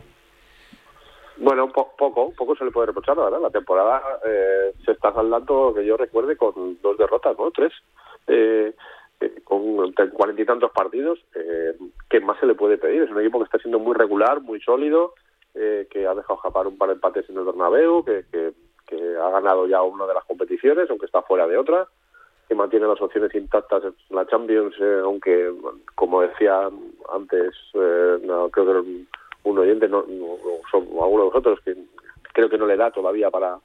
Bueno, po- poco, poco se le puede reprochar, la verdad. La temporada eh, se está saldando, que yo recuerde, con dos derrotas, ¿no? Tres. Eh, con cuarenta y tantos partidos. Eh, ¿Qué más se le puede pedir? Es un equipo que está siendo muy regular, muy sólido, eh, que ha dejado escapar un par de empates en el Bernabéu, que, que, que ha ganado ya una de las competiciones, aunque está fuera de otra, que mantiene las opciones intactas en la Champions, eh, aunque, como decía antes, eh, no, creo que era un, oyente, no, no- son alguno de vosotros, que creo que no le da todavía para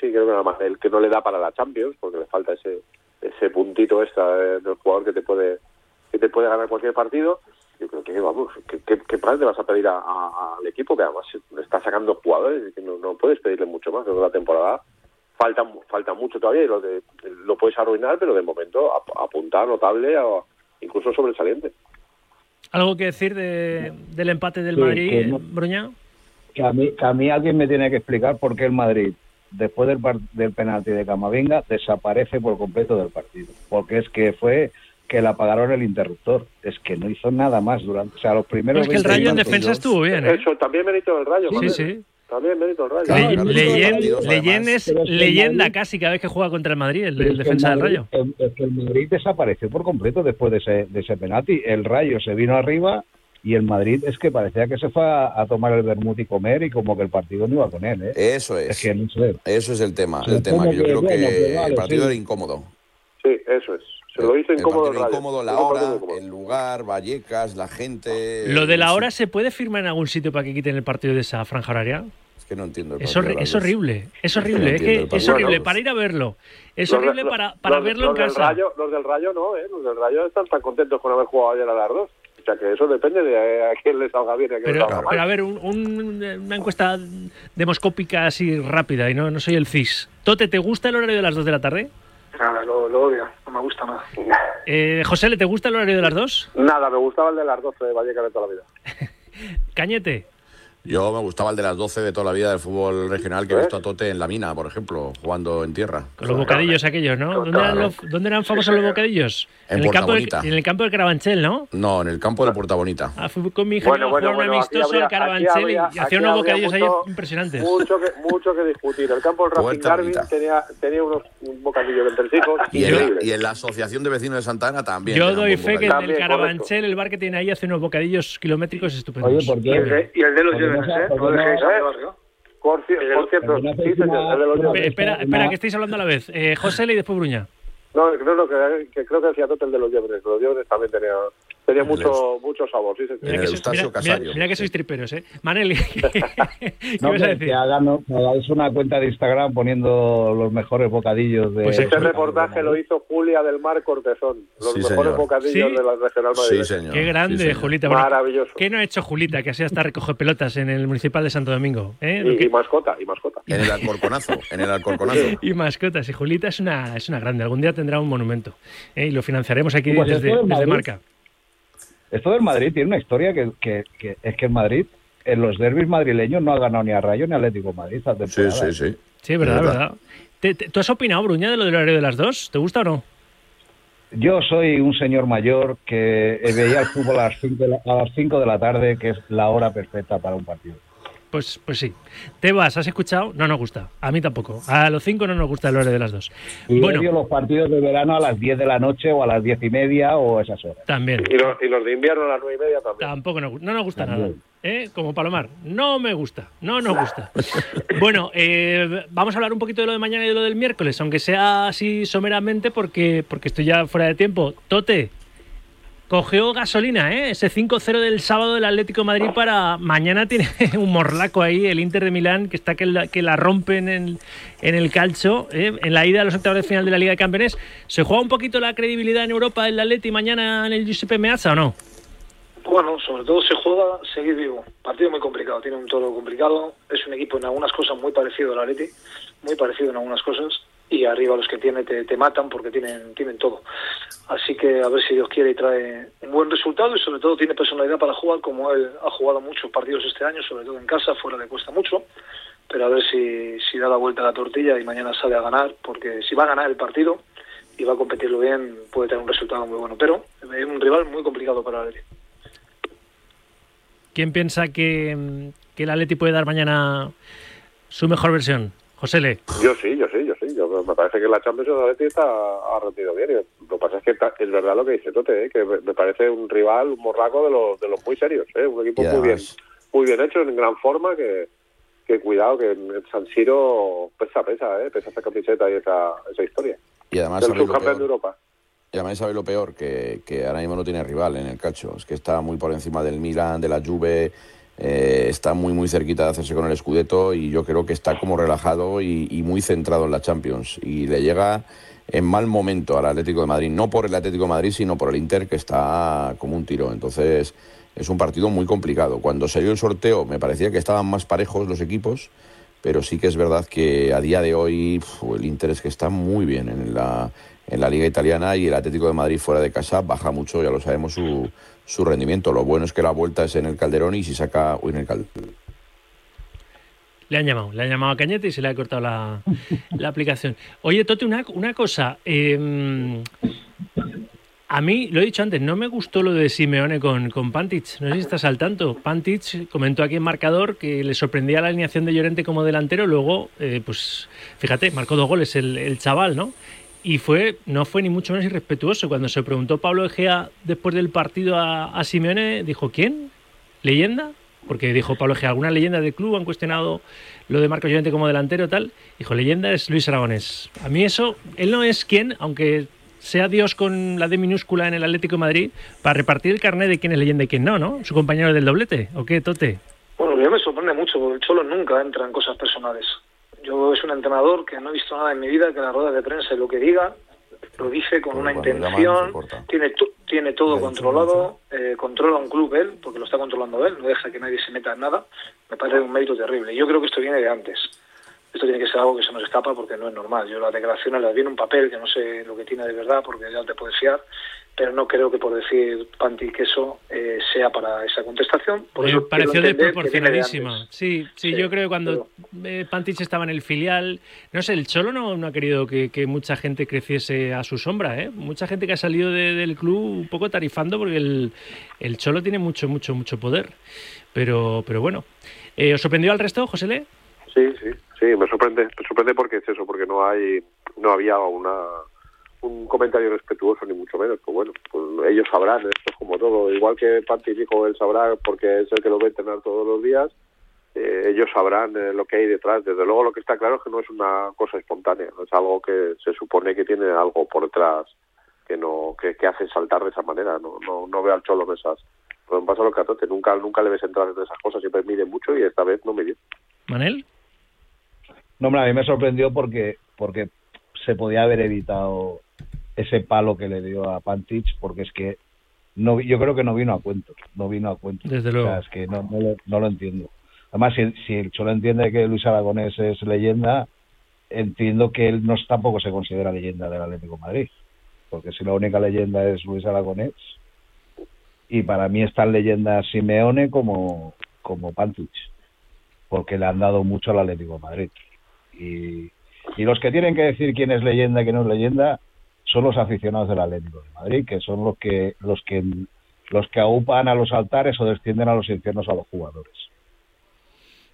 sí, creo que nada más el que no le da para la Champions, porque le falta ese ese puntito extra de- del jugador que te puede que te puede ganar cualquier partido. Yo creo que, vamos, ¿qué, qué, qué plan le vas a pedir a- a- al equipo? Que además está sacando jugadores y que no, no puedes pedirle mucho más. Creo que la temporada falta falta mucho todavía y lo, de, lo puedes arruinar, pero de momento ap- apuntar notable o incluso sobresaliente. ¿Algo que decir de- del empate del Sí, Madrid, que no- Bruña? Que a, mí, que a mí alguien me tiene que explicar por qué el Madrid, después del, par- del penalti de Camavinga, desaparece por completo del partido. Porque es que fue que le apagaron el interruptor. Es que no hizo nada más durante. O sea, los primeros. Es que el 20 Rayo en defensa estuvo bien, ¿eh? Eso también mérito del Rayo. Sí, sí. También mérito del Rayo. Claro, Leyen, partidos, Leyen además. es Pero es que el leyenda Madrid- casi cada vez que juega contra el Madrid, el, Pero defensa del Rayo. el- Es que el Madrid desapareció por completo después de ese, de ese penalti. El Rayo se vino arriba y el Madrid es que parecía que se fue a, a tomar el vermut y comer y como que el partido no iba con él. ¿eh? Eso es. Es que no sé. Eso es el tema. El tema que yo que, creo que bueno, vale, el partido sí. era incómodo. Sí, eso es. Se lo hizo El incómodo el incómodo, la hora, el lugar, Vallecas, la gente. Lo de la hora se puede firmar en algún sitio para que quiten el partido de esa franja horaria. Es que no entiendo. el Es, horri- es horrible, es no horrible, es, que es horrible Bueno, para ir a verlo. Es Los- horrible los- para, para los- verlo los en del casa. Rayo, los del Rayo no, ¿eh? Los del Rayo están tan contentos con haber jugado ayer a las dos. O sea que eso depende de a quién le salga bien y a quién le Pero, salga mal. pero a ver, un- un- una encuesta demoscópica así rápida, y no, no soy el CIS. Tote, ¿te gusta el horario de las 2 de la tarde? Nada, lo, lo odio, no me gusta nada. Eh, José, ¿le te gusta el horario de las 2? Nada, me gustaba el de las 12 de Vallecas de toda la vida. Cañete. Yo me gustaba el de las 12 de toda la vida del fútbol regional que he visto a Tote en la mina, por ejemplo, jugando en tierra. Con los bocadillos aquellos, ¿no? ¿Dónde eran, los- dónde eran famosos los bocadillos? En el campo, del, Puerta en el campo del Carabanchel, ¿no? No, en el campo de Puerta Bonita. Ah, fui con mi hija Bueno, a bueno, un amistoso al Carabanchel y- hacía unos bocadillos ahí mucho- impresionantes. Mucho que, mucho que discutir. El campo del Racing bonita. tenía, tenía unos un bocadillo entre hijos Y en, y en la Asociación de Vecinos de Santa Ana también. Yo doy fe que bocadillo. el Carabanchel, el bar que tiene ahí, hace unos bocadillos kilométricos estupendos. Oye, ¿por el de, y el de los Barrio. Por, ci- por cierto, sí, señor. Espera, espera, que estáis hablando a la vez. Eh, José y después Bruña. No, no, no, que, que creo que decía Tote el de los Llevenes. Los Llevenes también tenía, tenía mucho, mucho sabor. Sí, señor. En el que sois- Eustacio mira- mira- mira que sois triperos, ¿eh? Manel, ¿qué No, vas a que, decir? que hagan, ¿no? que hagáis una cuenta de Instagram poniendo los mejores bocadillos de. Pues Este reportaje lo hizo Julia del Mar Cortezón. Los Sí, mejores señor. bocadillos Sí. de la Regional Sí, Madrid. señor. Qué grande, Sí, señor. Julita. Bueno, Maravilloso. ¿Qué no ha hecho Julita, que así hasta recoge pelotas en el Municipal de Santo Domingo? ¿eh? Y, que- y mascota, y mascota. En el Alcorconazo. En el Alcorconazo. y mascotas. Y Julita es una, es una grande. Algún día tendrá un monumento. ¿eh? Y lo financiaremos aquí Pues desde, desde marca. Esto del Madrid tiene una historia que, que, que es que el Madrid, en los derbis madrileños, no ha ganado ni a Rayo ni a Atlético de Madrid esta Sí, temporada. sí, sí. Sí, verdad, Es verdad. verdad. ¿Te- te- tú has opinado, Bruña, de lo del horario de las dos? ¿Te gusta o no? Yo soy un señor mayor que veía el fútbol a las 5 de, la- a las cinco de la tarde, que es la hora perfecta para un partido. Pues, pues sí. Tebas, ¿has escuchado? No nos gusta. A mí tampoco. A los cinco no nos gusta el horario de las dos. Y Bueno, odio los partidos de verano a las 10 de la noche o a las 10 y media o esas horas. también. Y los, y los de invierno a las nueve y media también. Tampoco nos, no nos gusta También. nada. ¿eh? Como Palomar. No me gusta. No nos gusta. bueno, eh, vamos a hablar un poquito de lo de mañana y de lo del miércoles, aunque sea así someramente porque, porque estoy ya fuera de tiempo. Tote, cogió gasolina, ¿eh? Ese 5-0 del sábado del Atlético Madrid para mañana tiene un morlaco ahí, el Inter de Milán, que está que la, que la rompen en, en el calcho, ¿eh? en la ida a los octavos de final de la Liga de Campeones. ¿Se juega un poquito la credibilidad en Europa del Atleti mañana en el Giuseppe Meazza o no? Bueno, sobre todo se juega seguir vivo. Partido muy complicado, tiene un toro complicado. Es un equipo en algunas cosas muy parecido al Atleti, muy parecido en algunas cosas. Y arriba los que tiene te, te matan porque tienen, tienen todo. Así que a ver si Dios quiere y trae un buen resultado y sobre todo tiene personalidad para jugar como él ha jugado muchos partidos este año, sobre todo en casa, fuera le cuesta mucho. Pero a ver si, si da la vuelta a la tortilla y mañana sale a ganar, porque si va a ganar el partido y va a competirlo bien, puede tener un resultado muy bueno. Pero es un rival muy complicado para el Atleti. ¿Quién piensa que, que el Atleti puede dar mañana su mejor versión? José Le. Yo sí, yo sí, yo sí. Yo, me parece que la Champions de Atleti está, ha rendido bien. Y lo que pasa es que es verdad lo que dice Tote, ¿eh? que me, parece un rival, un morraco de los, de los muy serios. ¿eh? Un equipo muy bien, muy bien hecho, en gran forma, que, que cuidado, que en San Siro pesa, pesa, ¿eh? pesa esa camiseta y esa, esa historia. Y además, Del ¿sabéis lo subcampeón de Europa. Y además sabéis lo peor, que, que ahora mismo no tiene rival en el calcio. Es que está muy por encima del Milan, de la Juve, eh, está muy muy cerquita de hacerse con el Scudetto y yo creo que está como relajado y, muy centrado en la Champions y le llega en mal momento al Atlético de Madrid, no por el Atlético de Madrid, sino por el Inter que está como un tiro. Entonces es un partido muy complicado. Cuando salió el sorteo me parecía que estaban más parejos los equipos, pero sí que es verdad que a día de hoy el Inter es que está muy bien en la, en la Liga Italiana y el Atlético de Madrid fuera de casa baja mucho, ya lo sabemos, su, su rendimiento. Lo bueno es que la vuelta es en el Calderón y si saca... Uy, en el Calderón. Le han llamado, le han llamado a Cañete y se le ha cortado la, la aplicación. Oye, Tote, una, una cosa. eh, a mí, lo he dicho antes, no me gustó lo de Simeone con, con Pantic. No sé si estás al tanto. Pantic comentó aquí en marcador que le sorprendía la alineación de Llorente como delantero. Luego, eh, pues fíjate, marcó dos goles el, el chaval, ¿no? Y fue, no fue ni mucho menos irrespetuoso. Cuando se preguntó Pablo Egea después del partido a, Simeone, dijo: ¿Quién? ¿Leyenda? Porque dijo Pablo Egea, algunas leyendas del club han cuestionado lo de Marcos Llorente como delantero, tal. Dijo, leyenda es Luis Aragonés. A mí eso, él no es quien, aunque sea Dios con la D minúscula en el Atlético de Madrid, para repartir el carnet de quién es leyenda y quién no, ¿no? Su compañero del doblete, ¿o qué, Tote? Bueno, yo me sorprende mucho, porque el Cholo nunca entra en cosas personales. Yo es un entrenador que no he visto nada en mi vida que en las ruedas de prensa y lo que diga lo dice con una cuando llama, intención, tiene, to- tiene todo controlado, eh, controla un club él, porque lo está controlando él, no deja que nadie se meta en nada, me parece un mérito terrible. Yo creo que esto viene de antes. Esto tiene que ser algo que se nos escapa porque no es normal. Yo las declaraciones las vi en un papel que no sé lo que tiene de verdad porque ya te puedes fiar, pero no creo que por decir panty que eso eh, sea para esa contestación. Por Me pareció de desproporcionadísima. Sí, sí, Sí, yo creo que cuando eh, Pantich estaba en el filial, no sé, el Cholo no, no ha querido que, que mucha gente creciese a su sombra, ¿eh? Mucha gente que ha salido de- del club un poco tarifando porque el, el Cholo tiene mucho, mucho, mucho poder. Pero, pero bueno. Eh, ¿Os sorprendió al resto, José Le? Sí, sí, sí, me sorprende, me sorprende porque es eso, porque no hay, no había una un comentario respetuoso ni mucho menos, pues bueno, pues ellos sabrán, esto es como todo, igual que Panti dijo, él sabrá porque es el que lo va a entrenar todos los días, eh, ellos sabrán eh, lo que hay detrás. Desde luego lo que está claro es que no es una cosa espontánea, es algo que se supone que tiene algo por detrás que no que, hace saltar de esa manera. No, no, no veo al cholo en esas. Pues me pasa lo que a nunca, nunca le ves entrar en esas cosas, siempre mide mucho y esta vez no me dio. ¿Manel? No, hombre, a mí me sorprendió porque, porque se podía haber evitado ese palo que le dio a Pantich, porque es que no, yo creo que no vino a cuento, no vino a cuento. Desde O luego. sea, es que no, no, lo, no lo entiendo. Además, si, si el Cholo entiende que Luis Aragonés es leyenda, entiendo que él no tampoco se considera leyenda del Atlético de Madrid, porque si la única leyenda es Luis Aragonés, y para mí es tan leyenda Simeone como, como Pantich, porque le han dado mucho al Atlético de Madrid. Y, y los que tienen que decir quién es leyenda y quién no es leyenda son los aficionados del Atlético de Madrid, que son los que los que los que aupan a los altares o descienden a los infiernos a los jugadores.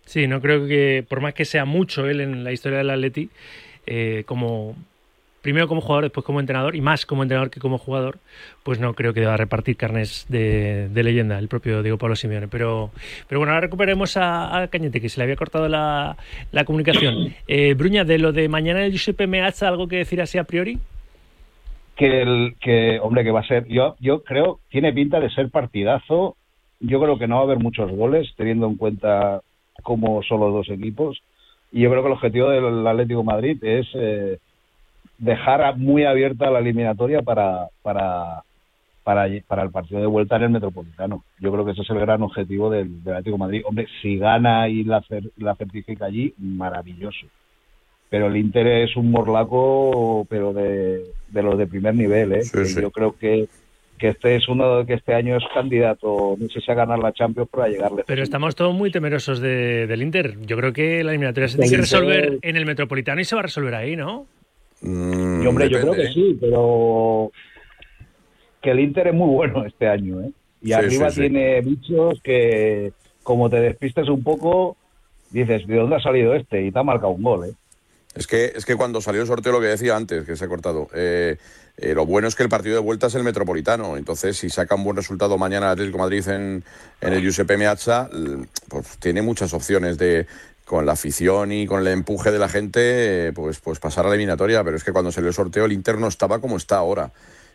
Sí, no creo que, por más que sea mucho él en la historia del Atleti, eh, como primero como jugador, después como entrenador, y más como entrenador que como jugador, pues no creo que deba repartir carnes de, de leyenda el propio Diego Pablo Simeone. Pero, pero bueno, ahora recuperemos a, a Cañete, que se le había cortado la, la comunicación. Eh, Bruña, de lo de mañana el Giuseppe Meazza, ¿algo que decir así a priori? Que el que hombre que va a ser yo yo creo tiene pinta de ser partidazo. Yo creo que no va a haber muchos goles teniendo en cuenta cómo son los dos equipos y yo creo que el objetivo del Atlético de Madrid es eh, dejar muy abierta la eliminatoria para, para, para, para el partido de vuelta en el Metropolitano. Yo creo que ese es el gran objetivo del, del Atlético de Madrid. Hombre, si gana y la, cer- la certifica allí, maravilloso. Pero el Inter es un morlaco, pero de, de los de primer nivel, ¿eh? Yo creo que, que este es uno que este año es candidato, no sé si a ganar la Champions para llegarle. Pero estamos todos muy temerosos de- del Inter. Yo creo que la eliminatoria se tiene que resolver en el Metropolitano y se va a resolver ahí, ¿no? Y hombre, yo creo que sí, pero que el Inter es muy bueno este año, ¿eh? Y Sí, arriba sí, sí. tiene bichos que, como te despistes un poco, dices, ¿de dónde ha salido este? Y te ha marcado un gol, ¿eh? Es que, es que cuando salió el sorteo, lo que decía antes, que se ha cortado, eh, eh, lo bueno es que el partido de vuelta es el Metropolitano. Entonces, si saca un buen resultado mañana el Atlético de Madrid en, en el Giuseppe Meazza, pues tiene muchas opciones de con la afición y con el empuje de la gente, pues, pues pasar a la eliminatoria. Pero es que cuando salió el sorteo, el Inter no estaba como está ahora.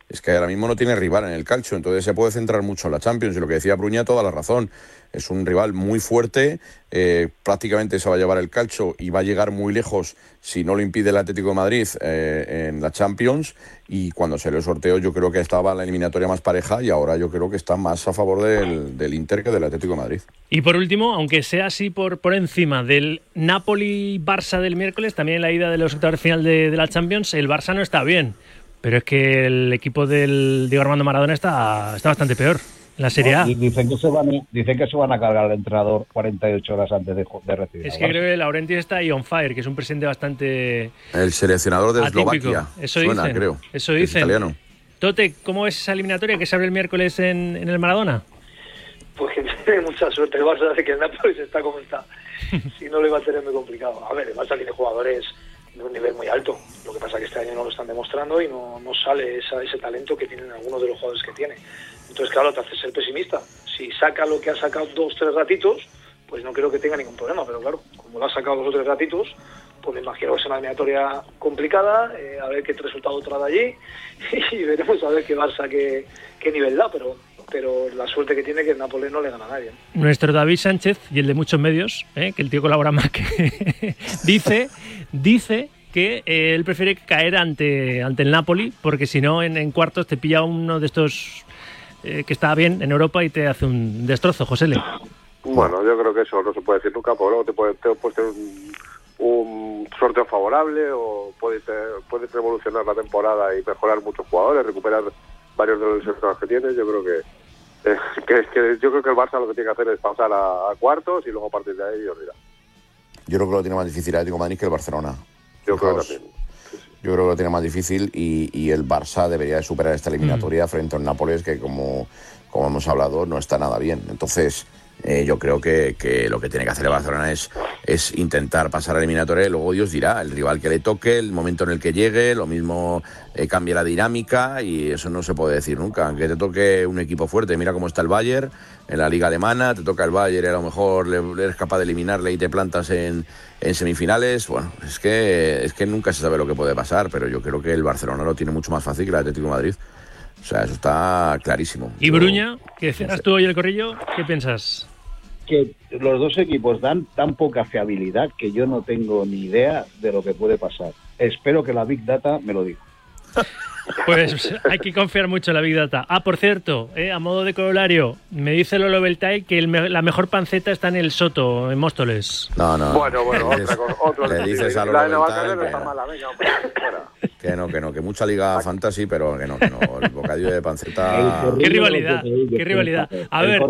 Es que ahora mismo no tiene rival en el calcio, entonces se puede centrar mucho en la Champions. Y lo que decía Bruña, toda la razón. Es un rival muy fuerte, eh, prácticamente se va a llevar el calcio y va a llegar muy lejos si no lo impide el Atlético de Madrid eh, en la Champions. Y cuando se le sorteó, yo creo que estaba la eliminatoria más pareja y ahora yo creo que está más a favor del, Inter que del Atlético de Madrid. Y por último, aunque sea así por, por encima del Napoli-Barça del miércoles, también en la ida de los octavos final de la Champions, el Barça no está bien. Pero es que el equipo del Diego Armando Maradona está, está bastante peor. en La Serie A. No, dicen, que se van, a- dicen que se van a cargar al entrenador 48 horas antes de, de recibir. Es que creo que Laurenti está ahí on fire, que es un presidente bastante El seleccionador de atípico. Eslovaquia. Eso Suena, dicen. creo. Eso Es dicen. italiano. Tote, ¿cómo es esa eliminatoria que se abre el miércoles en, en el Maradona? Pues que tiene mucha suerte el Barça de que el Nápoles está como está. Si no le va a tener muy complicado. A ver, el Barça tiene jugadores un nivel muy alto. Lo que pasa es que este año no lo están demostrando y no, no sale esa- ese talento que tienen algunos de los jugadores que tiene. Entonces, claro, te hace ser pesimista. Si saca lo que ha sacado dos, tres ratitos, pues no creo que tenga ningún problema. Pero claro, como lo ha sacado dos o tres ratitos, pues me imagino que es una eliminatoria complicada, eh, a ver qué resultado trae allí y veremos a ver qué Barça, qué, qué nivel da. Pero, pero la suerte que tiene que el Nápoles no le gana a nadie. Nuestro David Sánchez y el de muchos medios, ¿eh? que el tío colabora más que dice, dice que eh, él prefiere caer ante, ante el Napoli, porque si no, en, en cuartos te pilla uno de estos eh, que está bien en Europa y te hace un destrozo, José Le. Bueno, yo creo que eso no se puede decir nunca, porque luego te puede, te puedes tener un, un sorteo favorable o puedes, puedes revolucionar la temporada y mejorar muchos jugadores, recuperar varios de los lesionados que tienes. Yo creo que, eh, que, es que yo creo que el Barça lo que tiene que hacer es pasar a, a cuartos y luego a partir de ahí Dios dirá. Yo creo que lo tiene más difícil el Atlético de Madrid que el Barcelona. Yo creo que también. Yo creo que lo tiene más difícil y, y el Barça debería de superar esta eliminatoria frente a un Nápoles que, como, como hemos hablado, no está nada bien. Entonces, eh, yo creo que, lo que tiene que hacer el Barcelona es, intentar pasar a eliminatoria luego Dios dirá, el rival que le toque, el momento en el que llegue, lo mismo eh, cambia la dinámica y eso no se puede decir nunca. Aunque te toque un equipo fuerte, mira cómo está el Bayern en la liga alemana, te toca el Bayern y a lo mejor eres capaz de eliminarle y te plantas en, en semifinales. Bueno, es que, es que nunca se sabe lo que puede pasar, pero yo creo que el Barcelona lo tiene mucho más fácil que el Atlético Madrid. O sea, eso está clarísimo. Y Bruña, que cerras tú hoy el corrillo, ¿qué piensas? que los dos equipos dan tan poca fiabilidad que yo no tengo ni idea de lo que puede pasar. Espero que la Big Data me lo diga. Pues hay que confiar mucho en la Big Data. Ah, por cierto, eh, a modo de corolario, me dice Lolo Beltay que el me- la mejor panceta está en el Soto, en Móstoles. No, no. Bueno, bueno, otra otro le dices a la Navalcarnero Beltrán no que está no. mala, venga. Que no, que no, que mucha liga fantasy, pero que no, que no. El bocadillo de panceta. Qué rivalidad, qué rivalidad. A ver,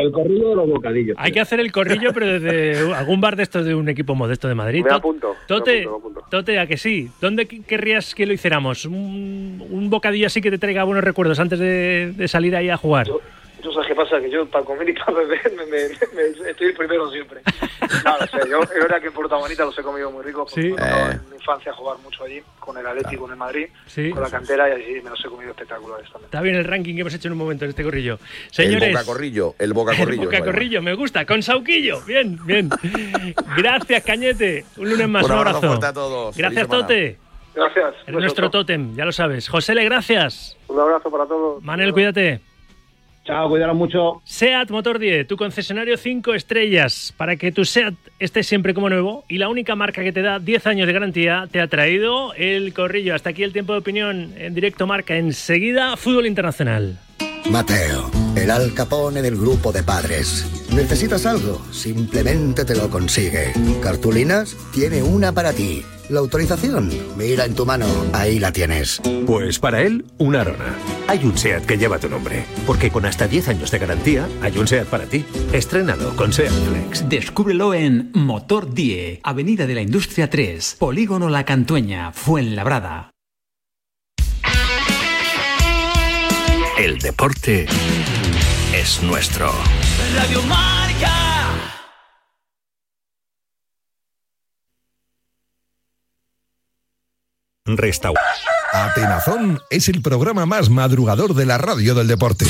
el corrillo de los bocadillos. hay que hacer el corrillo, pero desde algún bar de estos de un equipo modesto de Madrid. Me apunto, me Tote, apunto, me apunto. Tote, a que sí. ¿Dónde qu- querrías que lo hiciéramos? ¿Un, un bocadillo así que te traiga buenos recuerdos antes de, de salir ahí a jugar? Yo sabes qué pasa, que yo para comer y para beber me, me- me- estoy el primero siempre. No, no sé, yo es verdad que en Puerto Bonita los he comido muy ricos, Sí. me Eh. en mi infancia jugar mucho allí, con el Atlético en el Madrid, Sí. con la cantera y así me los he comido espectaculares también. Está bien el ranking que hemos hecho en un momento en este corrillo. El Señores, boca corrillo, el boca corrillo. El boca corrillo, me gusta, con Sauquillo. Bien, bien. Gracias, Cañete. Un lunes más, Un un abrazo abrazo. fuerte a todos. Gracias. Tote. Gracias. Eres nuestro tótem, ya lo sabes. José Le, gracias. Un abrazo para todos. Manel, cuídate. Chao, cuidaros mucho. SEAT Motor 10, tu concesionario 5 estrellas, para que tu SEAT esté siempre como nuevo y la única marca que te da 10 años de garantía te ha traído el corrillo. Hasta aquí el tiempo de opinión en directo marca. Enseguida, fútbol internacional. Mateo, el Al Capone del grupo de padres. ¿Necesitas algo? Simplemente te lo consigue. ¿Cartulinas? Tiene una para ti. ¿La autorización? Mira en tu mano, ahí la tienes. Pues para él, una Arona. Hay un SEAT que lleva tu nombre, porque con hasta 10 años de garantía, hay un SEAT para ti. Estrénalo con SEAT Flex. Descúbrelo en Motor 10, Avenida de la Industria 3, Polígono La Cantueña, Fuenlabrada. El deporte es nuestro. Radio Marca. Restaurante. Atenazón es el programa más madrugador de la radio del deporte.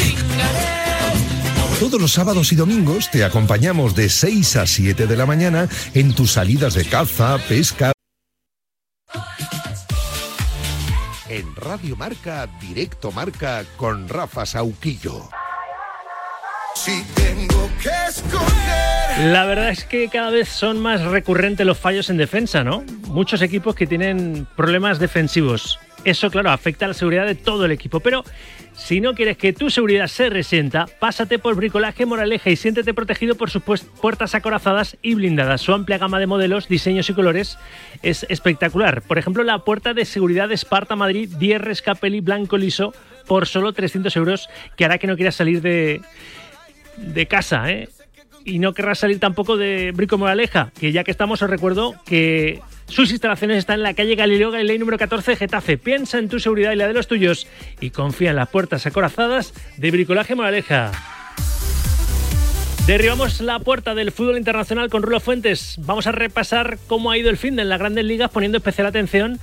Todos los sábados y domingos te acompañamos de 6 a 7 de la mañana en tus salidas de caza, pesca. En Radio Marca, Directo Marca con Rafa Sauquillo. Si tengo que escoger. La verdad es que cada vez son más recurrentes los fallos en defensa, ¿no? Muchos equipos que tienen problemas defensivos. Eso, claro, afecta a la seguridad de todo el equipo. Pero si no quieres que tu seguridad se resienta, pásate por Bricolaje Moraleja y siéntete protegido por sus puertas acorazadas y blindadas. Su amplia gama de modelos, diseños y colores es espectacular. Por ejemplo, la puerta de seguridad de Esparta Madrid 10 Rescapeli blanco liso por solo 300 euros, que hará que no quieras salir de, de casa, ¿eh? Y no querrás salir tampoco de Brico Moraleja, que ya que estamos os recuerdo que sus instalaciones están en la calle Galileo Galilei número 14 Getafe. Piensa en tu seguridad y la de los tuyos y confía en las puertas acorazadas de Bricolaje Moraleja. Derribamos la puerta del fútbol internacional con Rulo Fuentes. Vamos a repasar cómo ha ido el fin de las grandes ligas, poniendo especial atención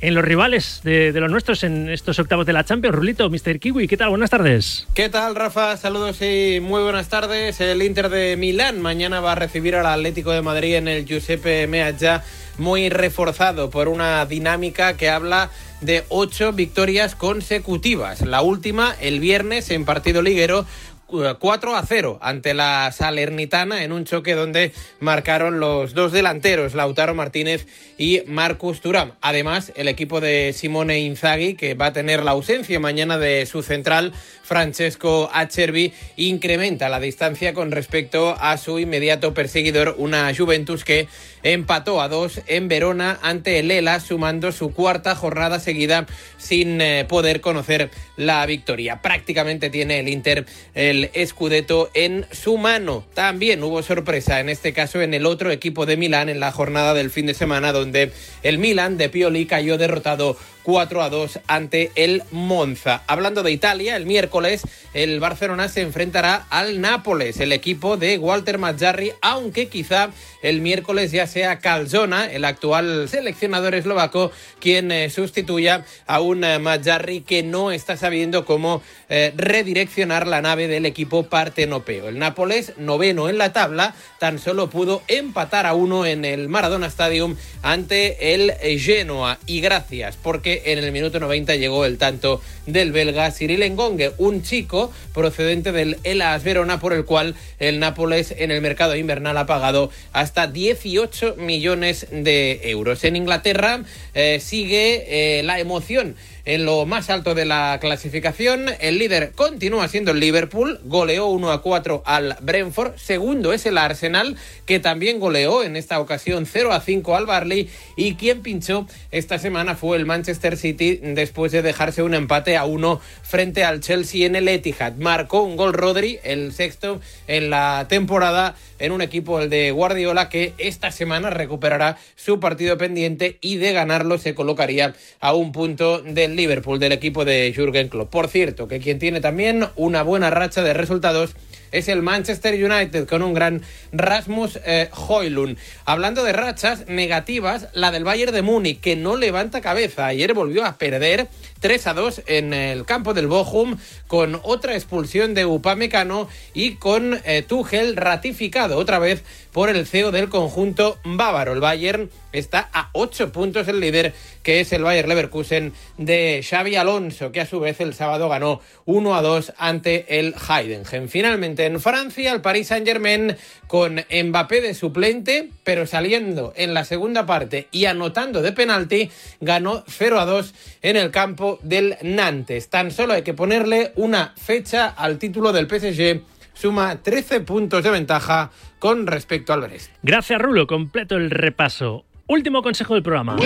en los rivales de, los nuestros en estos octavos de la Champions. Rulito, Mr. Kiwi, ¿qué tal? Buenas tardes. ¿Qué tal, Rafa? Saludos y muy buenas tardes. El Inter de Milán mañana va a recibir al Atlético de Madrid en el Giuseppe Meazza, muy reforzado por una dinámica que habla de ocho victorias consecutivas. La última el viernes en partido liguero 4 a 0 ante la Salernitana en un choque donde marcaron los dos delanteros, Lautaro Martínez y Marcus Thuram. Además, el equipo de Simone Inzaghi, que va a tener la ausencia mañana de su central, Francesco Acerbi, incrementa la distancia con respecto a su inmediato perseguidor, una Juventus que empató a dos en Verona ante el Ela, sumando su cuarta jornada seguida sin eh, poder conocer la victoria. Prácticamente tiene el Inter el Scudetto en su mano. También hubo sorpresa, en este caso en el otro equipo de Milán, en la jornada del fin de semana, donde el Milán de Pioli cayó derrotado 4 a 2 ante el Monza. Hablando de Italia, el miércoles el Barcelona se enfrentará al Nápoles, el equipo de Walter Mazzarri, aunque quizá el miércoles ya sea Calzona, el actual seleccionador eslovaco, quien eh, sustituya a un eh, Mazzarri que no está sabiendo cómo eh, redireccionar la nave del equipo partenopeo. El Nápoles, noveno en la tabla, tan solo pudo empatar a uno en el Maradona Stadium ante el Genoa. Y gracias, porque en el minuto 90 llegó el tanto del belga Cyril Engongue, un chico procedente del Elas Verona, por el cual el Nápoles en el mercado invernal ha pagado hasta 18 millones de euros. En Inglaterra eh, sigue eh, la emoción en lo más alto de la clasificación. El líder continúa siendo el Liverpool, goleó 1 a 4 al Brentford. Segundo es el Arsenal, que también goleó en esta ocasión 0 a 5 al Barley. Y quien pinchó esta semana fue el Manchester City después de dejarse un empate a 1 frente al Chelsea en el Etihad. Marcó un gol Rodri, el sexto en la temporada en un equipo, el de Guardiola, que esta semana recuperará su partido pendiente y de ganarlo se colocaría a un punto del Liverpool, del equipo de Jürgen Klopp. Por cierto, que quien tiene también una buena racha de resultados es el Manchester United con un gran Rasmus eh, Højlund. Hablando de rachas negativas, la del Bayern de Múnich, que no levanta cabeza. Ayer volvió a perder 3 a 2 en el campo del Bochum con otra expulsión de Upamecano y con eh, Tuchel ratificado otra vez por el CEO del conjunto bávaro. El Bayern está a 8 puntos el líder, que es el Bayern Leverkusen de Xavi Alonso, que a su vez el sábado ganó 1 a 2 ante el Heidenheim. Finalmente en Francia, el Paris Saint-Germain con Mbappé de suplente, pero saliendo en la segunda parte y anotando de penalti, ganó 0 a 2 en el campo del Nantes. Tan solo hay que ponerle una fecha al título del PSG. Suma 13 puntos de ventaja con respecto al Brest. Gracias, Rulo. Completo el repaso. Último consejo del programa.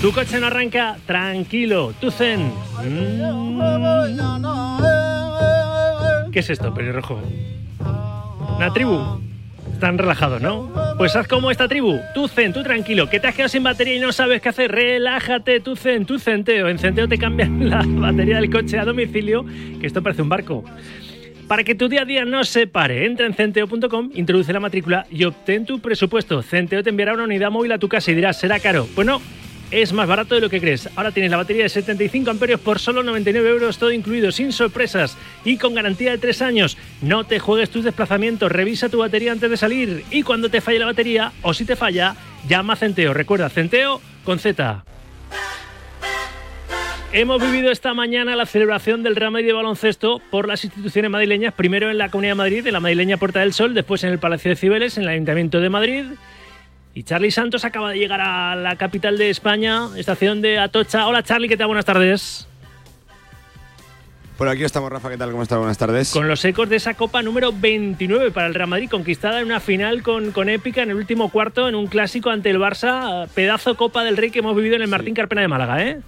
Tu coche no arranca, tranquilo, tu zen. Mm. ¿Qué es esto, pelirrojo? ¿Una tribu? Están relajados, ¿no? Pues haz como esta tribu, tú zen, tú tranquilo, que te has quedado sin batería y no sabes qué hacer, relájate, tú zen, tú centeo. En centeo te cambian la batería del coche a domicilio, que esto parece un barco. Para que tu día a día no se pare, entra en centeo.com, introduce la matrícula y obtén tu presupuesto. Centeo te enviará una unidad móvil a tu casa y dirás, será caro. Pues no, es más barato de lo que crees. Ahora tienes la batería de 75 amperios por solo 99 euros, todo incluido, sin sorpresas y con garantía de 3 años. No te juegues tus desplazamientos, revisa tu batería antes de salir y cuando te falle la batería o si te falla, llama a Centeo. Recuerda, Centeo con Z. Hemos vivido esta mañana la celebración del Real Madrid de baloncesto por las instituciones madrileñas, primero en la Comunidad de Madrid, en la madrileña Puerta del Sol, después en el Palacio de Cibeles, en el Ayuntamiento de Madrid. Y Charlie Santos acaba de llegar a la capital de España, estación de Atocha. Hola Charlie, ¿qué tal? Buenas tardes. Por aquí estamos, Rafa, ¿qué tal? ¿Cómo estás? Buenas tardes. Con los ecos de esa Copa número 29 para el Real Madrid, conquistada en una final con, con épica en el último cuarto, en un clásico ante el Barça, pedazo Copa del Rey que hemos vivido en el Martín Carpena de Málaga, ¿eh?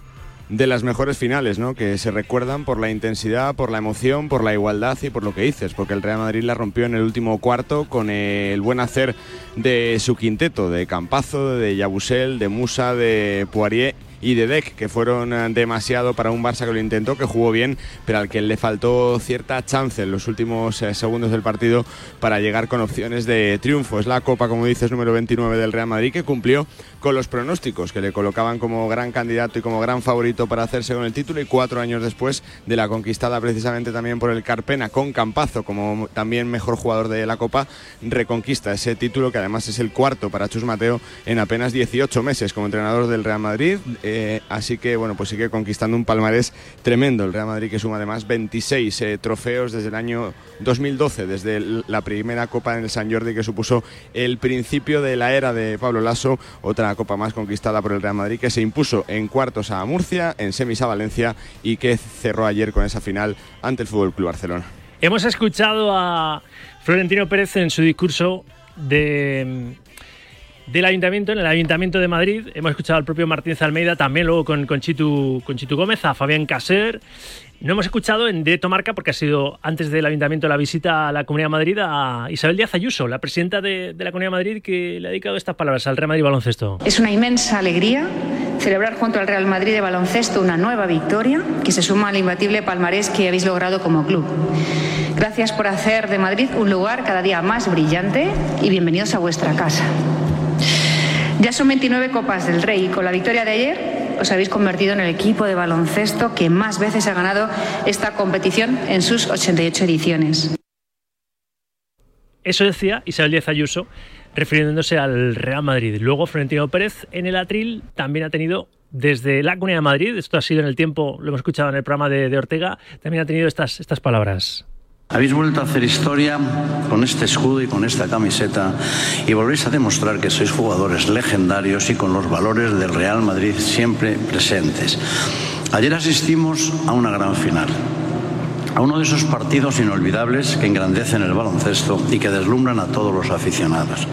De las mejores finales, ¿no? Que se recuerdan por la intensidad, por la emoción, por la igualdad y por lo que dices, porque el Real Madrid la rompió en el último cuarto con el buen hacer de su quinteto, de Campazo, de Yabusel, de Musa, de Poirier y de Deck, que fueron eh, demasiado para un Barça que lo intentó, que jugó bien, pero al que le faltó cierta chance en los últimos eh, segundos del partido para llegar con opciones de triunfo. Es la Copa, como dices, número 29 del Real Madrid, que cumplió con los pronósticos que le colocaban como gran candidato y como gran favorito para hacerse con el título y cuatro años después de la conquistada precisamente también por el Carpena con Campazo como también mejor jugador de la Copa, reconquista ese título que además es el cuarto para Chus Mateo en apenas 18 meses como entrenador del Real Madrid. Eh, así que bueno, pues sigue conquistando un palmarés tremendo el Real Madrid que suma además 26 eh, trofeos desde el año 2012, desde la primera Copa en el San Jordi que supuso el principio de la era de Pablo Lasso, otra copa más conquistada por el Real Madrid que se impuso en cuartos a Murcia, en semis a Valencia y que cerró ayer con esa final ante el Fútbol Club Barcelona. Hemos escuchado a Florentino Pérez en su discurso de del Ayuntamiento, en el Ayuntamiento de Madrid. Hemos escuchado al propio Martínez Almeida, también luego con, Chitu, con Chitu Gómez, a Fabián Caser, no hemos escuchado en directo marca, porque ha sido antes del Ayuntamiento la visita a la Comunidad de Madrid, a Isabel Díaz Ayuso, la presidenta de, la Comunidad de Madrid, que le ha dedicado estas palabras al Real Madrid Baloncesto. Es una inmensa alegría celebrar junto al Real Madrid de Baloncesto una nueva victoria que se suma al imbatible palmarés que habéis logrado como club. Gracias por hacer de Madrid un lugar cada día más brillante y bienvenidos a vuestra casa. Ya son 29 Copas del Rey y con la victoria de ayer os habéis convertido en el equipo de baloncesto que más veces ha ganado esta competición en sus 88 ediciones. Eso decía Isabel Díaz Ayuso, refiriéndose al Real Madrid. Luego, Florentino Pérez en el atril también ha tenido desde la Comunidad de Madrid, esto ha sido en el tiempo, lo hemos escuchado en el programa de, de Ortega, también ha tenido estas, estas palabras. Habéis vuelto a hacer historia con este escudo y con esta camiseta y volvéis a demostrar que sois jugadores legendarios y con los valores del Real Madrid siempre presentes. Ayer asistimos a una gran final a uno de esos partidos inolvidables que engrandecen el baloncesto y que deslumbran a todos los aficionados.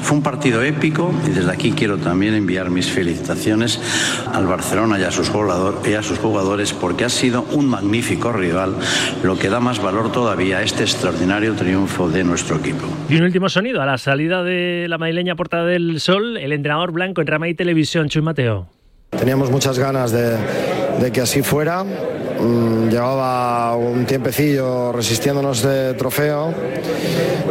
Fue un partido épico y desde aquí quiero también enviar mis felicitaciones al Barcelona y a sus, jugador, y a sus jugadores porque ha sido un magnífico rival, lo que da más valor todavía a este extraordinario triunfo de nuestro equipo. Y un último sonido, a la salida de la madrileña Portada del Sol, el entrenador blanco en Rama y Televisión, Chuy Mateo. Teníamos muchas ganas de, de que así fuera llevaba un tiempecillo resistiéndonos de trofeo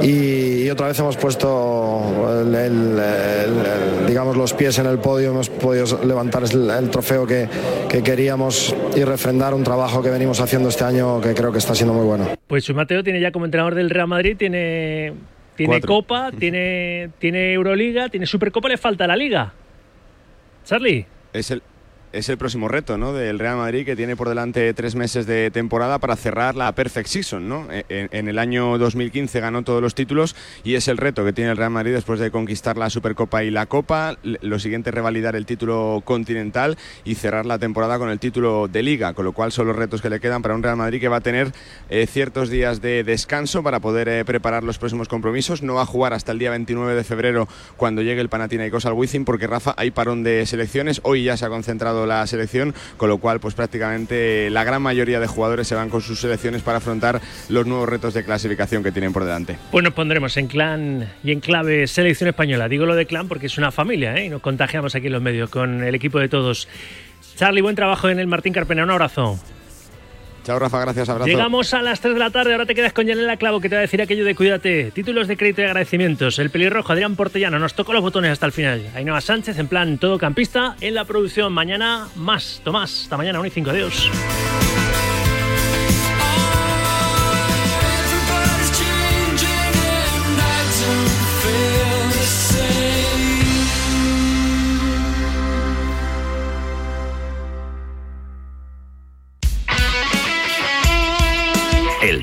y, y otra vez hemos puesto el, el, el, digamos los pies en el podio, hemos podido levantar el, trofeo que, que, queríamos y refrendar un trabajo que venimos haciendo este año que creo que está siendo muy bueno. Pues su Mateo tiene ya como entrenador del Real Madrid, tiene, tiene Copa, tiene, tiene Euroliga, tiene Supercopa, le falta la Liga. Charlie. Es el, es el próximo reto ¿no? del Real Madrid que tiene por delante tres meses de temporada para cerrar la perfect season. ¿no? E, en, en, el año 2015 ganó todos los títulos y es el reto que tiene el Real Madrid después de conquistar la Supercopa y la Copa. Lo siguiente es revalidar el título continental y cerrar la temporada con el título de liga, con lo cual son los retos que le quedan para un Real Madrid que va a tener eh, ciertos días de descanso para poder eh, preparar los próximos compromisos. No va a jugar hasta el día 29 de febrero cuando llegue el Panathinaikos al Wizzing porque Rafa hay parón de selecciones. Hoy ya se ha concentrado la selección, con lo cual pues prácticamente la gran mayoría de jugadores se van con sus selecciones para afrontar los nuevos retos de clasificación que tienen por delante. Pues nos pondremos en clan y en clave selección española. Digo lo de clan porque es una familia ¿eh? y nos contagiamos aquí en los medios con el equipo de todos. Charlie, buen trabajo en el Martín Carpena. Un abrazo. Chao, Rafa, gracias, abrazo. Llegamos a las 3 de la tarde, ahora te quedas con Yanela Clavo, que te va a decir aquello de cuídate. Títulos de crédito y agradecimientos. El pelirrojo Adrián Portellano nos tocó los botones hasta el final. Ainhoa Sánchez en plan todo campista en la producción. Mañana más. Tomás, hasta mañana, 1 y 5. Adiós.